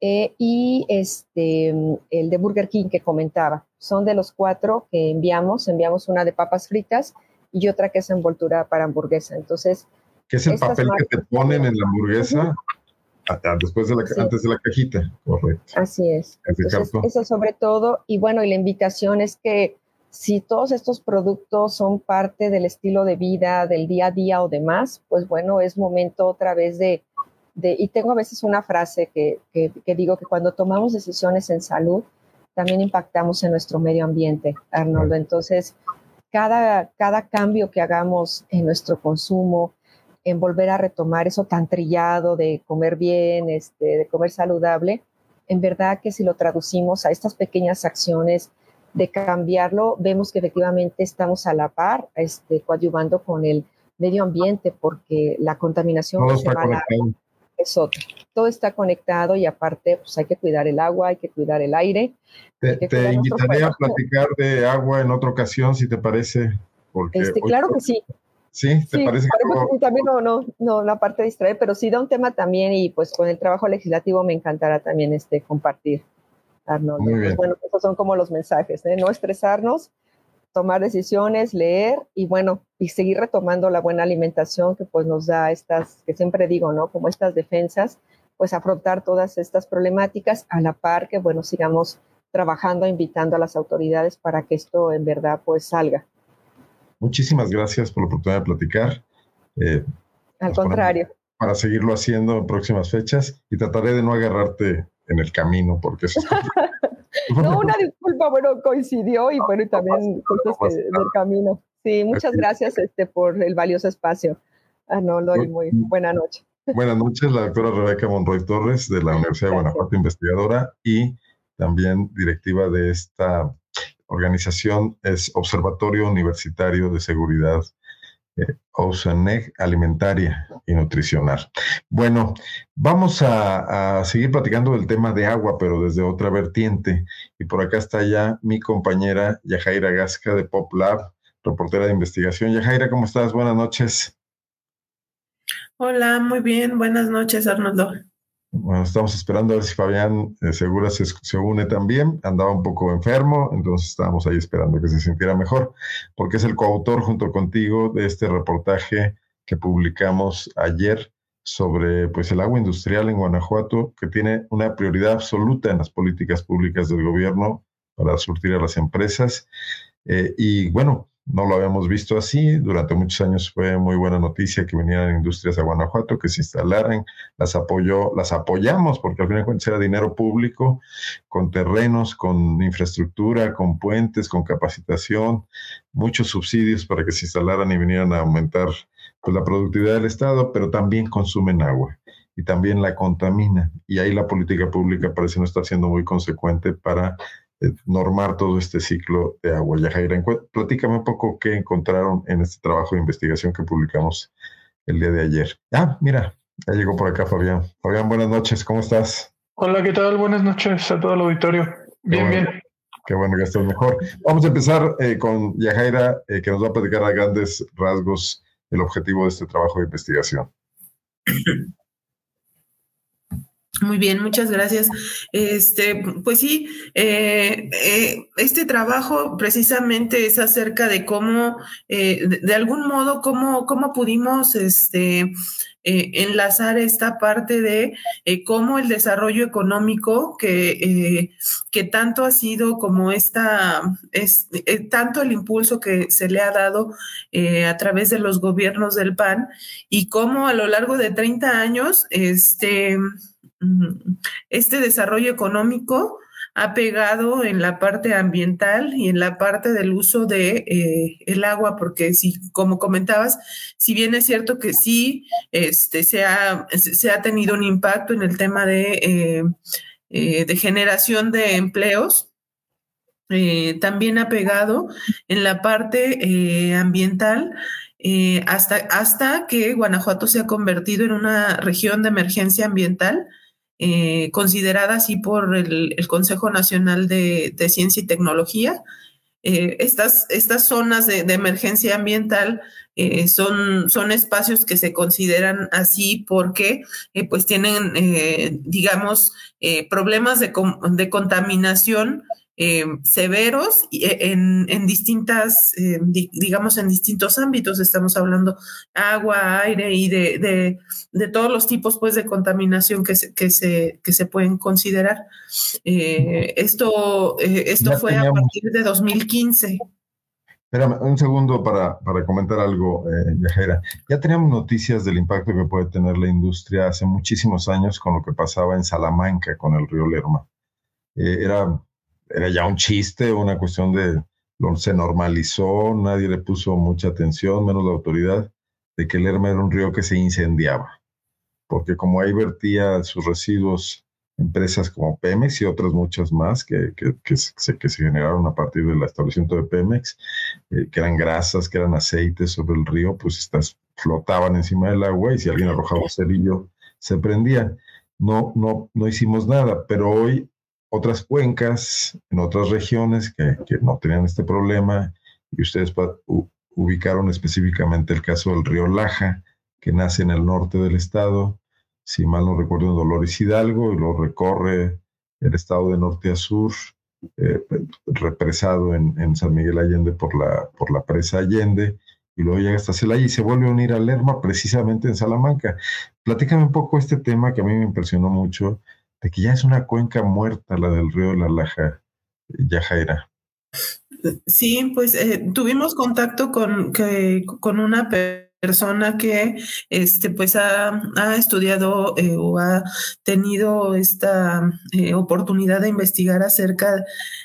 eh, y este, el de Burger King que comentaba. Son de los cuatro que enviamos. Enviamos una de papas fritas y otra que es envoltura para hamburguesa. Entonces. ¿Qué es el papel que te ponen en la hamburguesa? Después de la, antes de la cajita, correcto. Así es. eso sobre todo, y bueno, y la invitación es que si todos estos productos son parte del estilo de vida, del día a día o demás, pues bueno, es momento otra vez de, y tengo a veces una frase que, que, digo que cuando tomamos decisiones en salud, también impactamos en nuestro medio ambiente, Arnoldo. Entonces, cada, cada cambio que hagamos en nuestro consumo, en volver a retomar eso tan trillado de comer bien, este, de comer saludable, en verdad que si lo traducimos a estas pequeñas acciones, de cambiarlo, vemos que efectivamente estamos a la par, este, coadyuvando con el medio ambiente, porque la contaminación Todo está conectado. Es otra. Todo está conectado y aparte, pues hay que cuidar el agua, hay que cuidar el aire. Te, te invitaré a platicar de agua en otra ocasión, si te parece. Porque este, claro que sí. Sí, ¿te parece que también no, no, no, la parte de distraer, pero sí da un tema también y pues con el trabajo legislativo me encantará también este compartir. Arnold. Pues, bueno, esos son como los mensajes, ¿eh? no estresarnos, tomar decisiones, leer y bueno, y seguir retomando la buena alimentación que pues nos da estas, que siempre digo, ¿no? Como estas defensas, pues afrontar todas estas problemáticas a la par que bueno, sigamos trabajando, invitando a las autoridades para que esto en verdad pues salga. Muchísimas gracias por la oportunidad de platicar. Eh, Al contrario. Para seguirlo haciendo en próximas fechas y trataré de no agarrarte en el camino, porque eso No, una disculpa, bueno, coincidió y bueno, y también cosas que, del camino. Sí, muchas gracias este, por el valioso espacio. Ah, no, doy muy buena noche. Buenas noches, la doctora Rebeca Monroy Torres de la Universidad de Guanajuato, investigadora y también directiva de esta organización, es Observatorio Universitario de Seguridad eh, alimentaria y nutricional. Bueno, vamos a, seguir platicando del tema de agua, pero desde otra vertiente. Y por acá está ya mi compañera Yajaira Gasca de Pop Lab, reportera de investigación. Yajaira, ¿cómo estás? Buenas noches. Hola, muy bien. Buenas noches, Arnoldo. Bueno, estamos esperando a ver si Fabián eh, Segura se, se, une también. Andaba un poco enfermo, entonces estábamos ahí esperando que se sintiera mejor, porque es el coautor junto contigo de este reportaje que publicamos ayer sobre pues, el agua industrial en Guanajuato, que tiene una prioridad absoluta en las políticas públicas del gobierno para surtir a las empresas. Eh, y bueno, no lo habíamos visto así. Durante muchos años fue muy buena noticia que vinieran industrias a Guanajuato, que se instalaran. Las apoyó, las apoyamos porque al final de cuentas era dinero público, con terrenos, con infraestructura, con puentes, con capacitación, muchos subsidios para que se instalaran y vinieran a aumentar pues, la productividad del Estado, pero también consumen agua y también la contamina. Y ahí la política pública parece no estar siendo muy consecuente para normar todo este ciclo de agua. Yajaira, platícame un poco qué encontraron en este trabajo de investigación que publicamos el día de ayer. Ah, mira, ya llegó por acá Fabián. Fabián, buenas noches, ¿cómo estás? Hola, ¿qué tal? Buenas noches a todo el auditorio. Bien, bien. Qué bueno que estás mejor. Vamos a empezar eh, con Yajaira, eh, que nos va a platicar a grandes rasgos el objetivo de este trabajo de investigación. Muy bien, muchas gracias. Este, pues sí, eh, eh, este trabajo precisamente es acerca de cómo, eh, de, algún modo, cómo, cómo pudimos, este, enlazar esta parte de cómo el desarrollo económico que, que tanto ha sido como esta, es, tanto el impulso que se le ha dado a través de los gobiernos del PAN y cómo a lo largo de 30 años, este, este desarrollo económico ha pegado en la parte ambiental y en la parte del uso de eh, el agua, porque si, como comentabas, si bien es cierto que sí, este, se ha, se ha tenido un impacto en el tema de, eh, eh, de generación de empleos, también ha pegado en la parte ambiental. hasta, hasta que Guanajuato se ha convertido en una región de emergencia ambiental eh, considerada así por el, Consejo Nacional de, Ciencia y Tecnología. Eh, estas, estas zonas de, emergencia ambiental eh, son, son espacios que se consideran así porque pues tienen, digamos, problemas de, de contaminación eh, severos eh, en, en distintas, eh, digamos, en distintos ámbitos. Estamos hablando agua, aire y de, de, todos los tipos pues, de contaminación que se, que se, que se pueden considerar. esto esto fue a partir de 2015. Espérame un segundo para, para comentar algo, eh, Yajera. Ya teníamos noticias del impacto que puede tener la industria hace muchísimos años con lo que pasaba en Salamanca con el río Lerma. Eh, era, era ya un chiste, una cuestión de, se normalizó, nadie le puso mucha atención, menos la autoridad, de que el Lerma era un río que se incendiaba, porque como ahí vertía sus residuos empresas como Pemex y otras muchas más que, que, se, que se generaron a partir del establecimiento de Pemex, eh, que eran grasas, que eran aceites sobre el río, pues estas flotaban encima del agua y si alguien arrojaba un cerillo, se prendían. No, no, no hicimos nada, pero hoy otras cuencas en otras regiones que, que no tenían este problema y ustedes ubicaron específicamente el caso del río Laja, que nace en el norte del estado, si mal no recuerdo, en Dolores Hidalgo y lo recorre el estado de norte a sur, eh, represado en, San Miguel Allende por la, por la presa Allende, y luego llega hasta Celaya y se vuelve a unir a Lerma precisamente en Salamanca. Platícame un poco este tema que a mí me impresionó mucho, de que ya es una cuenca muerta la del río de la Laja, Yajaira. Sí, pues eh, tuvimos contacto con, que, con una persona que este, pues ha, estudiado eh, o ha tenido esta eh, oportunidad de investigar acerca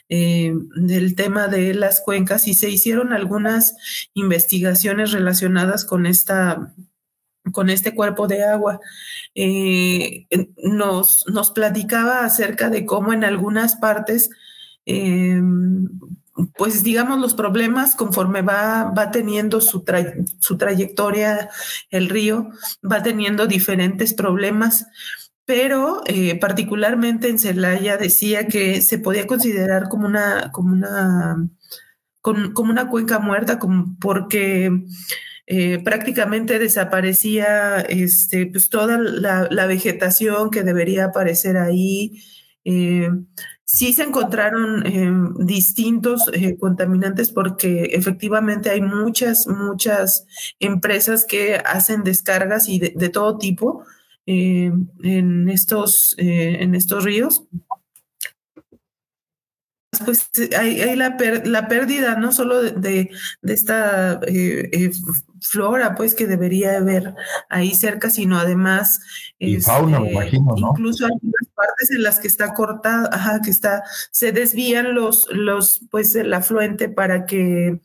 del tema de las cuencas y se hicieron algunas investigaciones relacionadas con esta con este cuerpo de agua. nos, nos platicaba acerca de cómo en algunas partes pues digamos, los problemas conforme va, va teniendo su, su trayectoria el río, va teniendo diferentes problemas, pero eh, particularmente en Celaya decía que se podía considerar como una, como una, una cuenca muerta, como porque eh, prácticamente desaparecía este, pues toda la, vegetación que debería aparecer ahí. Eh, Sí se encontraron eh, distintos eh, contaminantes porque efectivamente hay muchas, muchas empresas que hacen descargas y de, todo tipo en, estos, en estos ríos pues hay, la, la, pérdida no solo de, esta eh, eh, flora, pues que debería haber ahí cerca, sino además... Y fauna, me este, imagino, ¿no? Incluso algunas partes en las que está cortada, ajá, que está, se desvían los, los, pues el afluente para que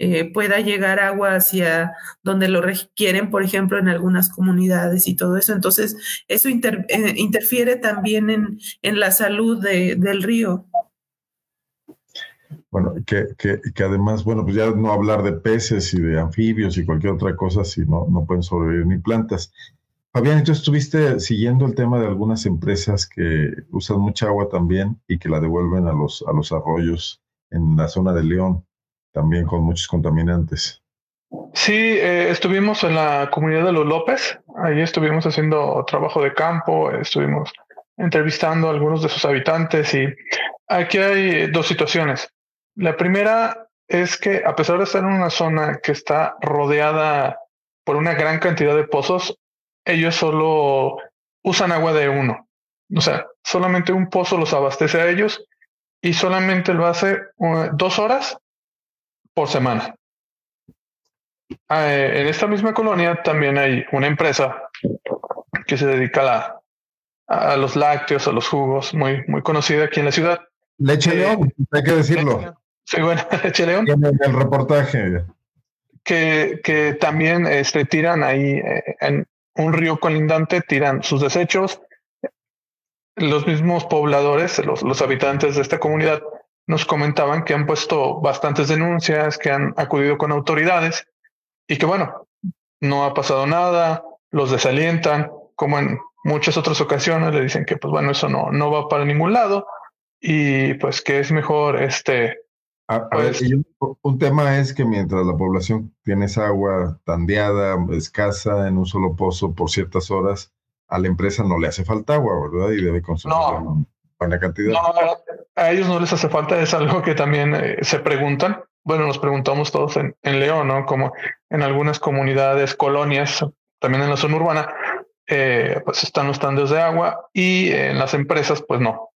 eh, pueda llegar agua hacia donde lo requieren, por ejemplo, en algunas comunidades y todo eso. Entonces, eso interfiere también en, en la salud del río. Bueno, que, que, que, además, bueno, pues ya no hablar de peces y de anfibios y cualquier otra cosa si no, pueden sobrevivir ni plantas. Fabián, tú estuviste siguiendo el tema de algunas empresas que usan mucha agua también y que la devuelven a los, a los arroyos en la zona de León, también con muchos contaminantes. Sí, eh, estuvimos en la comunidad de los López, ahí estuvimos haciendo trabajo de campo, estuvimos entrevistando a algunos de sus habitantes y aquí hay dos situaciones. La primera es que a pesar de estar en una zona que está rodeada por una gran cantidad de pozos, ellos solo usan agua de uno. O sea, solamente un pozo los abastece a ellos y solamente lo hace uh, dos horas por semana. Ah, eh, en esta misma colonia también hay una empresa que se dedica a, a los lácteos, a los jugos, muy, muy conocida aquí en la ciudad. Leche eh, León, hay que decirlo. Sí, bueno, León. el reportaje. Que, que también este, tiran ahí eh, en un río colindante, tiran sus desechos. Los mismos pobladores, los, los habitantes de esta comunidad, nos comentaban que han puesto bastantes denuncias, que han acudido con autoridades y que bueno, no ha pasado nada, los desalientan, como en muchas otras ocasiones le dicen que pues bueno, eso no, no va para ningún lado y pues que es mejor este a, ver, pues un tema es que mientras la población tiene esa agua tandeada, escasa, en un solo pozo por ciertas horas, a la empresa no le hace falta agua, ¿verdad? Y debe consumir no, buena cantidad. No, a ellos no les hace falta, es algo que también eh, se preguntan. Bueno, nos preguntamos todos en, en, León, ¿no? Como en algunas comunidades, colonias, también en la zona urbana, eh, pues están los tandes de agua y en las empresas, pues no.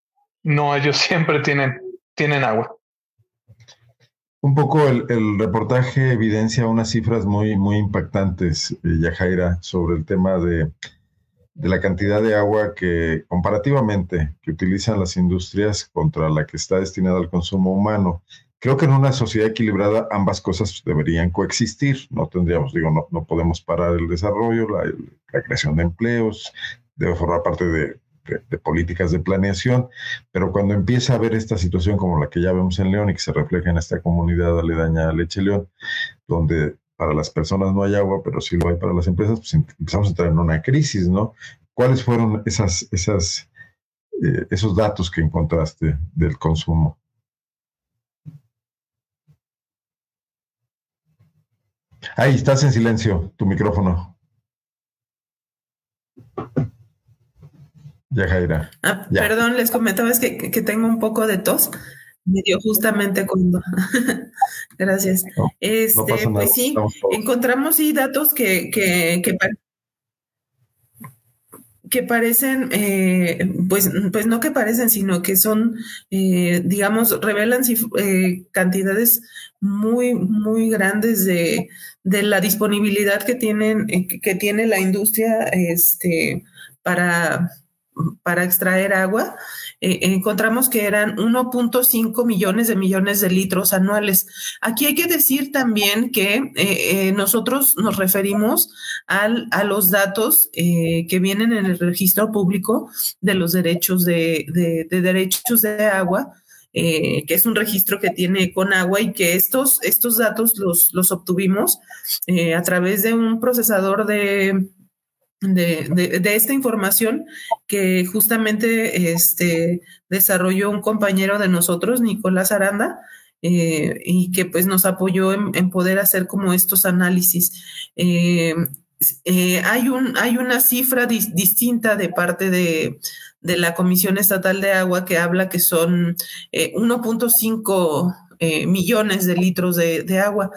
No, ellos siempre tienen, tienen agua. Un poco el, reportaje evidencia unas cifras muy, muy impactantes, eh, Yajaira, sobre el tema de, de, la cantidad de agua que comparativamente que utilizan las industrias contra la que está destinada al consumo humano. Creo que en una sociedad equilibrada ambas cosas deberían coexistir. No tendríamos, digo, no, no podemos parar el desarrollo, la, la creación de empleos, debe formar parte de de, políticas de planeación, pero cuando empieza a haber esta situación como la que ya vemos en León y que se refleja en esta comunidad aledaña a Leche León, donde para las personas no hay agua, pero sí lo hay para las empresas, pues empezamos a entrar en una crisis, ¿no? ¿Cuáles fueron esas, esas, eh, esos datos que encontraste del consumo? Ahí estás en silencio, tu micrófono. Ya, Jaira. Ah, perdón, les comentaba es que, tengo un poco de tos. Me dio justamente cuando. Gracias. este, pues sí, encontramos sí datos que, que, que, parecen, eh, pues, pues no que parecen, sino que son, eh, digamos, revelan eh, cantidades muy, muy grandes de, de la disponibilidad que tienen, que tiene la industria, este, para para extraer agua, eh, encontramos que eran 1.5 millones de millones de litros anuales. Aquí hay que decir también que eh, eh, nosotros nos referimos a los datos que vienen en el registro público de los derechos de, de, derechos de agua. que es un registro que tiene con agua y que estos, estos datos los, los obtuvimos a través de un procesador de, de, de, esta información que justamente este, desarrolló un compañero de nosotros, Nicolás Aranda, eh, y que pues nos apoyó en, poder hacer como estos análisis. Eh, eh, hay, un, hay una cifra distinta de parte de, de, la Comisión Estatal de Agua que habla que son 1.5 millones de litros de, de, agua.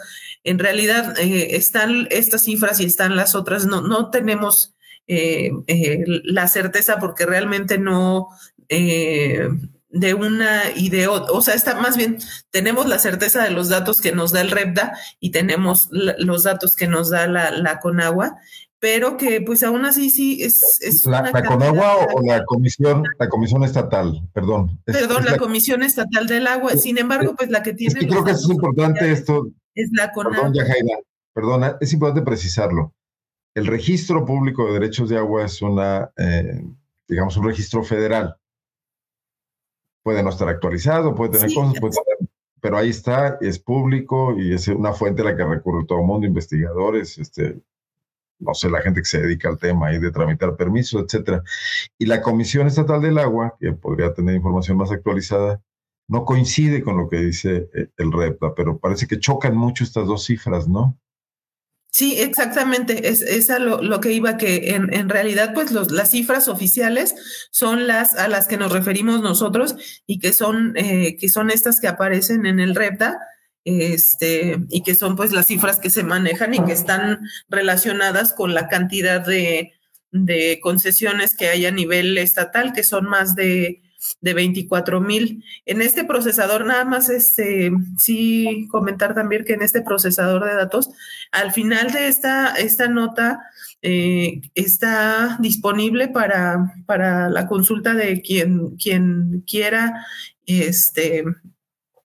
En realidad están estas cifras y están las otras. No, no tenemos eh, eh, la certeza porque realmente no eh, de una y de otra, o sea, está más bien, tenemos la certeza de los datos que nos da el REPDA y tenemos los datos que nos da la, la Conagua, pero que pues aún así sí es... ¿La, Conagua o, la comisión, la comisión estatal? Perdón. Perdón, la, Comisión Estatal del Agua. Sin embargo, pues la que tiene... Es creo que es importante esto. Es la Conagua. Perdón, perdona, es importante precisarlo. El registro público de derechos de agua es una, eh, digamos, un registro federal. Puede no estar actualizado, puede tener cosas, pero ahí está, es público y es una fuente a la que recurre todo el mundo, investigadores, este, no sé, la gente que se dedica al tema ahí de tramitar permisos, etcétera. Y la Comisión Estatal del Agua, que podría tener información más actualizada, no coincide con lo que dice eh, el REPTA, pero parece que chocan mucho estas dos cifras, ¿no? Sí, exactamente. Es, es a lo, que iba, que en, en realidad, pues los, las cifras oficiales son las a las que nos referimos nosotros y que son, eh, que son estas que aparecen en el REPTA, este, y que son pues las cifras que se manejan y que están relacionadas con la cantidad de, de concesiones que hay a nivel estatal, que son más de de 24 mil. En este procesador, nada más, este, sí comentar también que en este procesador de datos, al final de esta, esta nota, eh, está disponible para, para la consulta de quien, quien quiera este,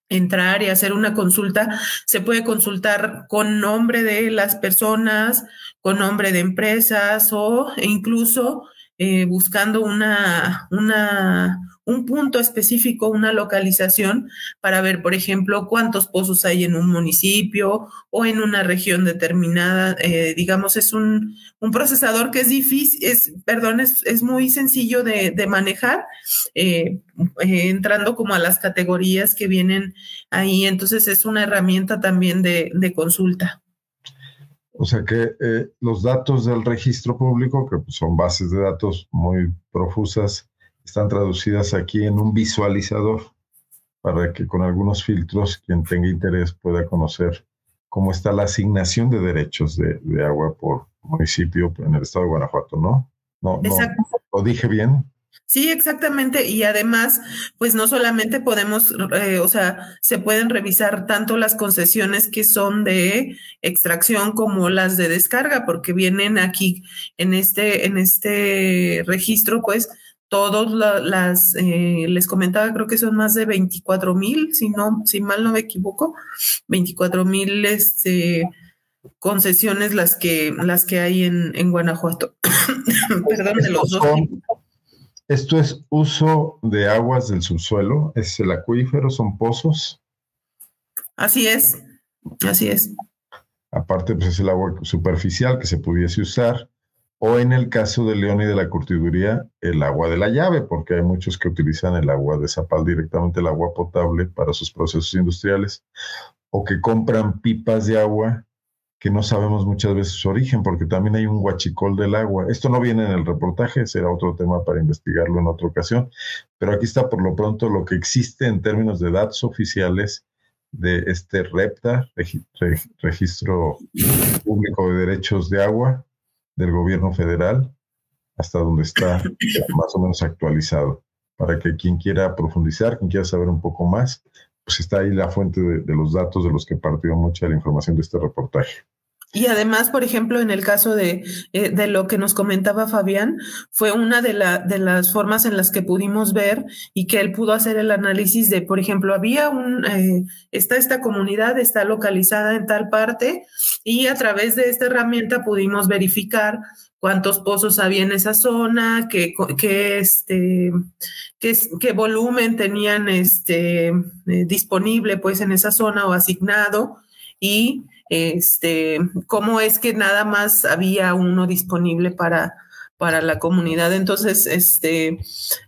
entrar y hacer una consulta, se puede consultar con nombre de las personas, con nombre de empresas o incluso eh, buscando una, una, un punto específico, una localización para ver, por ejemplo, cuántos pozos hay en un municipio o en una región determinada. Eh, digamos, es un, un, procesador que es difícil, es, perdón, es, es muy sencillo de, de manejar, eh, entrando como a las categorías que vienen ahí. Entonces, es una herramienta también de, de consulta. O sea que eh, los datos del registro público, que pues, son bases de datos muy profusas, están traducidas aquí en un visualizador para que con algunos filtros quien tenga interés pueda conocer cómo está la asignación de derechos de, agua por municipio en el estado de Guanajuato, ¿no? No, no, ¿Lo dije bien? Sí, exactamente. Y además, pues no solamente podemos, eh, o sea, se pueden revisar tanto las concesiones que son de extracción como las de descarga, porque vienen aquí en este, en este registro, pues todos las, eh, les comentaba, creo que son más de 24 mil, si no, si mal no me equivoco, 24 mil este, concesiones las que, las que hay en, en Guanajuato. Perdón, de los dos. Esto es uso de aguas del subsuelo, es el acuífero, son pozos. Así es, así es. Aparte, pues es el agua superficial que se pudiese usar, o en el caso de León y de la curtiduría, el agua de la llave, porque hay muchos que utilizan el agua de Zapal directamente, el agua potable para sus procesos industriales, o que compran pipas de agua que no sabemos muchas veces su origen, porque también hay un huachicol del agua. Esto no viene en el reportaje, será otro tema para investigarlo en otra ocasión, pero aquí está por lo pronto lo que existe en términos de datos oficiales de este REPTA, Registro Público de Derechos de Agua del Gobierno Federal, hasta donde está más o menos actualizado, para que quien quiera profundizar, quien quiera saber un poco más, pues está ahí la fuente de, de los datos de los que partió mucha la información de este reportaje. Y además, por ejemplo, en el caso de, eh, de lo que nos comentaba Fabián, fue una de, la, de las formas en las que pudimos ver y que él pudo hacer el análisis de, por ejemplo, había un, eh, está esta comunidad, está localizada en tal parte y a través de esta herramienta pudimos verificar cuántos pozos había en esa zona, qué, qué, este, qué, qué volumen tenían este, eh, disponible pues en esa zona o asignado y este, cómo es que nada más había uno disponible para, para la comunidad. Entonces, este,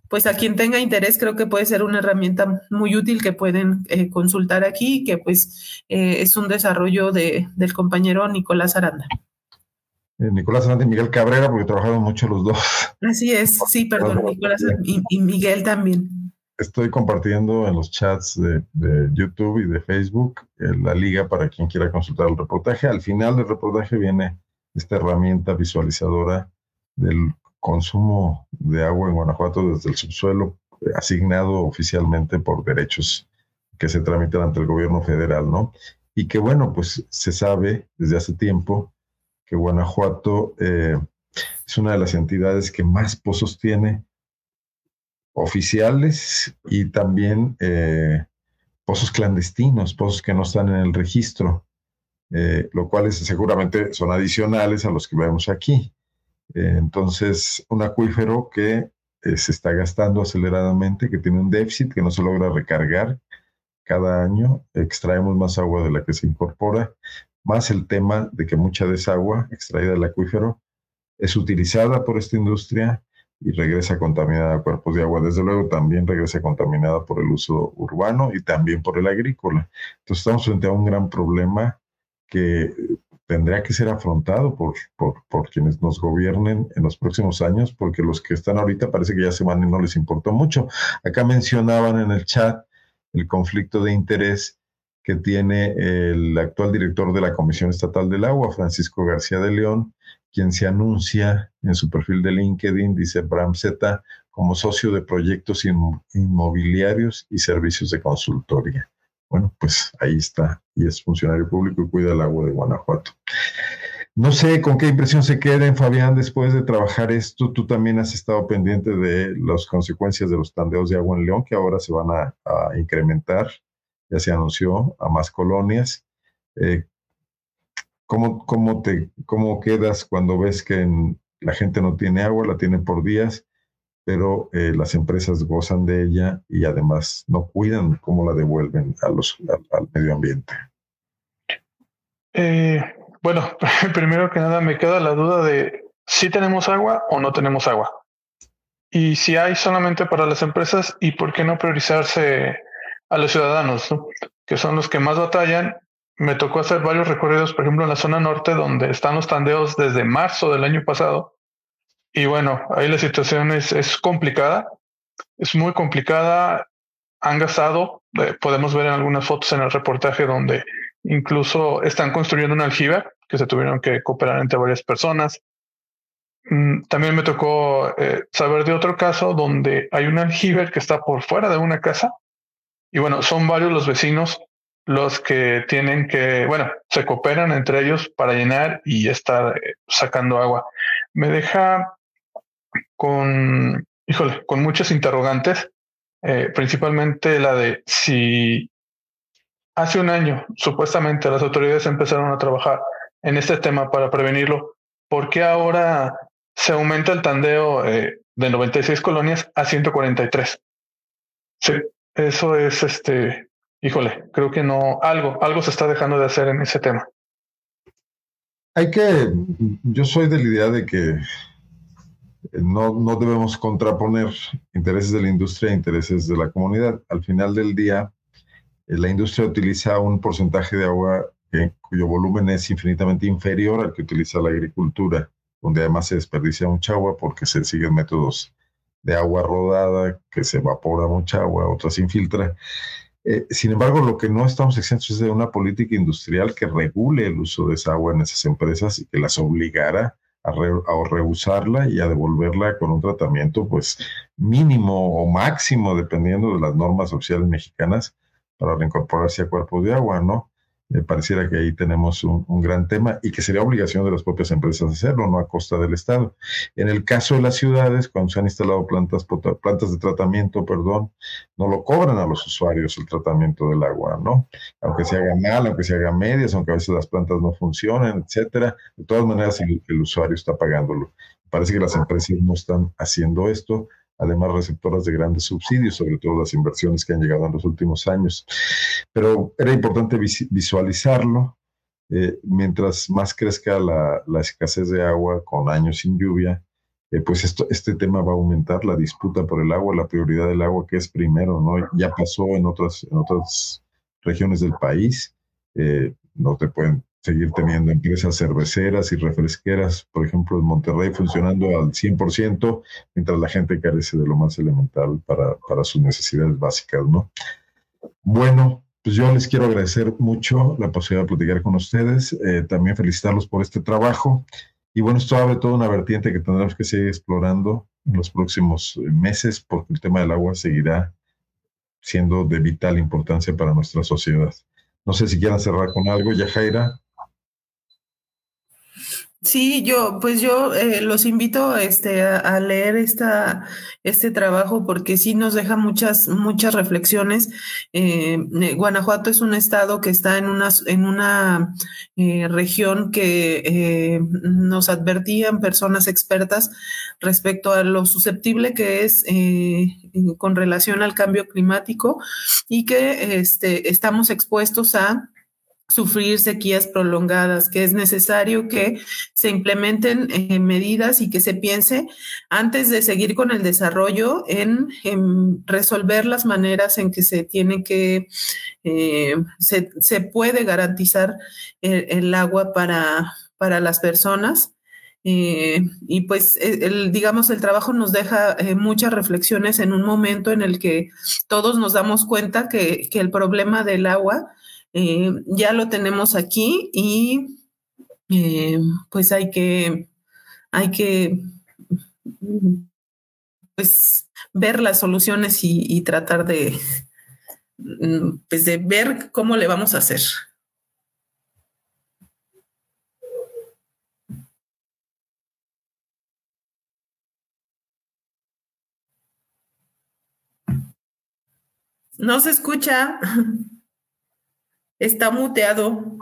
pues a quien tenga interés, creo que puede ser una herramienta muy útil que pueden eh, consultar aquí, que pues eh, es un desarrollo de, del compañero Nicolás Aranda. Eh, Nicolás Aranda y Miguel Cabrera, porque trabajaron mucho los dos. Así es, sí, perdón, Nicolás y Miguel también estoy compartiendo en los chats de, YouTube y de Facebook eh, la liga para quien quiera consultar el reportaje. Al final del reportaje viene esta herramienta visualizadora del consumo de agua en Guanajuato desde el subsuelo, eh, asignado oficialmente por derechos que se tramitan ante el gobierno federal, ¿no? Y que bueno, pues se sabe desde hace tiempo que Guanajuato eh, es una de las entidades que más pozos tiene oficiales y también eh, pozos clandestinos, pozos que no están en el registro, eh, lo cual seguramente son adicionales a los que vemos aquí. Eh, entonces, un acuífero que se está gastando aceleradamente, que tiene un déficit que no se logra recargar cada año, extraemos más agua de la que se incorpora, más el tema de que mucha de extraída del acuífero es utilizada por esta industria y regresa contaminada a cuerpos de agua. Desde luego también regresa contaminada por el uso urbano y también por el agrícola. Entonces estamos frente a un gran problema que tendría que ser afrontado por, por, por, quienes nos gobiernen en los próximos años, porque los que están ahorita parece que ya se van y no les importa mucho. Acá mencionaban en el chat el conflicto de interés que tiene el actual director de la Comisión Estatal del Agua, Francisco García de León, quien se anuncia en su perfil de LinkedIn, dice Bram Z, como socio de proyectos inmobiliarios y servicios de consultoría. Bueno, pues ahí está, y es funcionario público y cuida el agua de Guanajuato. No sé con qué impresión se queden, Fabián, después de trabajar esto. Tú también has estado pendiente de las consecuencias de los tandeos de agua en León, que ahora se van a, incrementar. Ya se anunció a más colonias. Eh, ¿Cómo, cómo, te, ¿Cómo quedas cuando ves que la gente no tiene agua, la tiene por días, pero eh, las empresas gozan de ella y además no cuidan cómo la devuelven a al, medio ambiente? Eh, bueno, primero que nada me queda la duda de si tenemos agua o no tenemos agua. Y si hay solamente para las empresas y por qué no priorizarse a los ciudadanos, que son los que más batallan me tocó hacer varios recorridos, por ejemplo, en la zona norte, donde están los tandeos desde marzo del año pasado. Y bueno, ahí la situación es, es complicada, es muy complicada. Han gastado, eh, podemos ver en algunas fotos en el reportaje donde incluso están construyendo un aljibe que se tuvieron que cooperar entre varias personas. mm, también me tocó eh, saber de otro caso donde hay un aljibe que está por fuera de una casa y bueno, son varios los vecinos los que tienen que, bueno, se cooperan entre ellos para llenar y estar eh, sacando agua. Me deja con, híjole, con muchos interrogantes, eh, principalmente la de si hace un año supuestamente las autoridades empezaron a trabajar en este tema para prevenirlo, ¿por qué ahora se aumenta el tandeo eh, de 96 colonias a 143? Sí, eso es este híjole, creo que no, algo, algo se está dejando de hacer en ese tema. Hay que, yo soy de la idea de que no, no debemos contraponer intereses de la industria a intereses de la comunidad. Al final del día, eh, la industria utiliza un porcentaje de agua cuyo volumen es infinitamente inferior al que utiliza la agricultura, donde además se desperdicia mucha agua porque se siguen métodos de agua rodada, que se evapora mucha agua, otras se infiltra. Eh, sin embargo, lo que no estamos exentos es de una política industrial que regule el uso de esa agua en esas empresas y que las obligara a, reusarla y a devolverla con un tratamiento pues mínimo o máximo, dependiendo de las normas oficiales mexicanas, para reincorporarse a cuerpos de agua, ¿no? Me pareciera que ahí tenemos un, gran tema y que sería obligación de las propias empresas hacerlo, no a costa del Estado. En el caso de las ciudades, cuando se han instalado plantas, plantas de tratamiento, perdón, no lo cobran a los usuarios el tratamiento del agua, ¿no? Aunque se haga mal, aunque se haga medias, aunque a veces las plantas no funcionen, etcétera, de todas maneras el, el usuario está pagándolo. Parece que las empresas no están haciendo esto además receptoras de grandes subsidios, sobre todo las inversiones que han llegado en los últimos años. Pero era importante visualizarlo. Eh, mientras más crezca la, escasez de agua con años sin lluvia, eh, pues este tema va a aumentar la disputa por el agua, la prioridad del agua que es primero, ¿no? Ya pasó en otras, en otras regiones del país, eh, no te pueden seguir teniendo empresas cerveceras y refresqueras, por ejemplo, en Monterrey funcionando al 100%, mientras la gente carece de lo más elemental para, para sus necesidades básicas, ¿no? Bueno, pues yo les quiero agradecer mucho la posibilidad de platicar con ustedes, eh, también felicitarlos por este trabajo. Y bueno, esto abre toda una vertiente que tendremos que seguir explorando en los próximos meses, porque el tema del agua seguirá siendo de vital importancia para nuestra sociedad. No sé si quieran cerrar con algo, Yajaira. Sí, yo, pues yo eh, los invito este, a, leer esta, este trabajo porque sí nos deja muchas, muchas reflexiones. Eh, eh, Guanajuato es un estado que está en una, en una región que nos advertían personas expertas respecto a lo susceptible que es con relación al cambio climático y que este, estamos expuestos a sufrir sequías prolongadas, que es necesario que se implementen eh, medidas y que se piense antes de seguir con el desarrollo en, resolver las maneras en que se tiene que, eh, se, puede garantizar el, agua para, para las personas. Eh, y pues, digamos, el trabajo nos deja muchas reflexiones en un momento en el que todos nos damos cuenta que, que el problema del agua eh, ya lo tenemos aquí y eh, pues hay que, hay que pues, ver las soluciones y, tratar de, pues, de ver cómo le vamos a hacer. No se escucha. Está muteado.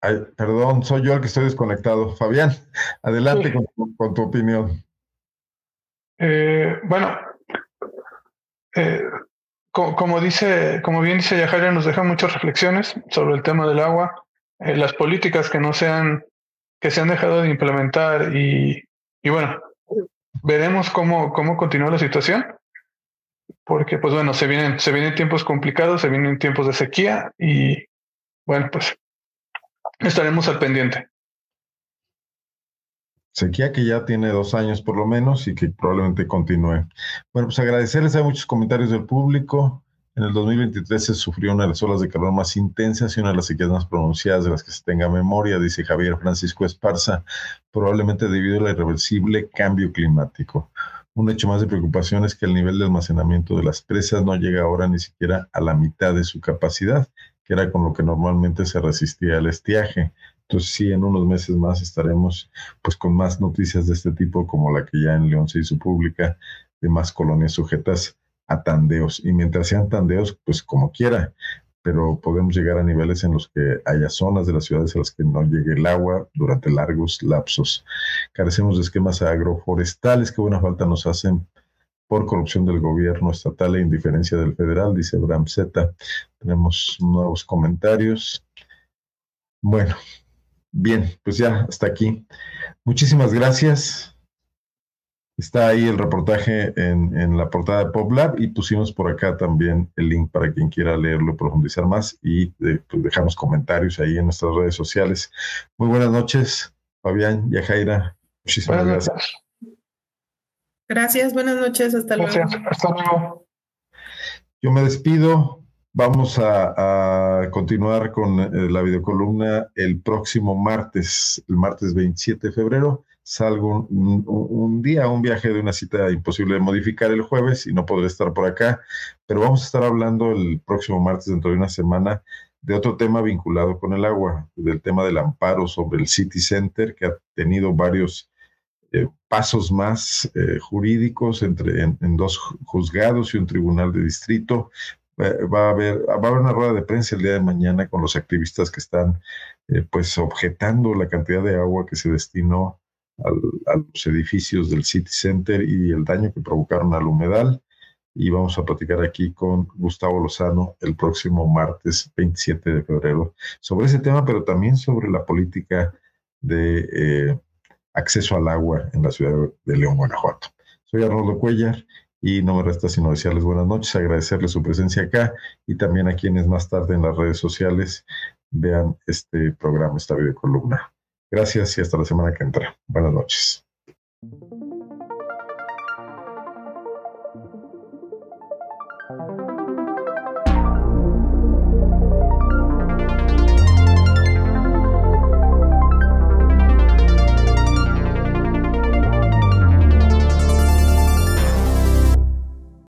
Ay, perdón, soy yo el que estoy desconectado. Fabián, adelante con, tu opinión. Eh, bueno, eh, como, dice, como bien dice Yajaira, nos deja muchas reflexiones sobre el tema del agua. Eh, las políticas que no sean, que se han dejado de implementar y, y bueno, veremos cómo, cómo continúa la situación, porque pues bueno, se vienen, se vienen tiempos complicados, se vienen tiempos de sequía y bueno, pues estaremos al pendiente. sequía que ya tiene dos años por lo menos y que probablemente continúe. Bueno, pues agradecerles, hay muchos comentarios del público. En el 2023 se sufrió una de las olas de calor más intensas y una de las sequías más pronunciadas de las que se tenga memoria, dice Javier Francisco Esparza, probablemente debido al irreversible cambio climático. Un hecho más de preocupación es que el nivel de almacenamiento de las presas no llega ahora ni siquiera a la mitad de su capacidad, que era con lo que normalmente se resistía al estiaje. Entonces sí, en unos meses más estaremos pues con más noticias de este tipo como la que ya en León se hizo pública de más colonias sujetas a tandeos. Y mientras sean tandeos, pues como quiera, pero podemos llegar a niveles en los que haya zonas de las ciudades a las que no llegue el agua durante largos lapsos. Carecemos de esquemas agroforestales que buena falta nos hacen por corrupción del gobierno estatal e indiferencia del federal, dice Bram Z. Tenemos nuevos comentarios. Bueno, Bien, pues ya hasta aquí. Muchísimas gracias. Está ahí el reportaje en, la portada de PopLab y pusimos por acá también el link para quien quiera leerlo, profundizar más y pues dejamos comentarios ahí en nuestras redes sociales. Muy buenas noches, Fabián, Yajaira. Muchísimas gracias. Gracias, buenas noches, hasta luego. Hasta luego. Yo me despido. Vamos a, continuar con eh, la videocolumna el próximo martes, el martes 27 de febrero. Salgo un, día, un viaje de una cita imposible de modificar el jueves y no podré estar por acá, pero vamos a estar hablando el próximo martes, dentro de una semana, de otro tema vinculado con el agua, del tema del amparo sobre el City Center, que ha tenido varios eh, pasos más eh, jurídicos entre en, dos juzgados y un tribunal de distrito. Va a haber, va a haber una rueda de prensa el día de mañana con los activistas que están eh, pues objetando la cantidad de agua que se destinó a los edificios del City Center y el daño que provocaron al humedal. Y vamos a platicar aquí con Gustavo Lozano el próximo martes 27 de febrero sobre ese tema, pero también sobre la política de eh, acceso al agua en la ciudad de León, Guanajuato. Soy Arnoldo Cuellar y no me resta sino desearles buenas noches, agradecerles su presencia acá y también a quienes más tarde en las redes sociales vean este programa, esta videocolumna. Gracias y hasta la semana que entra. Buenas noches.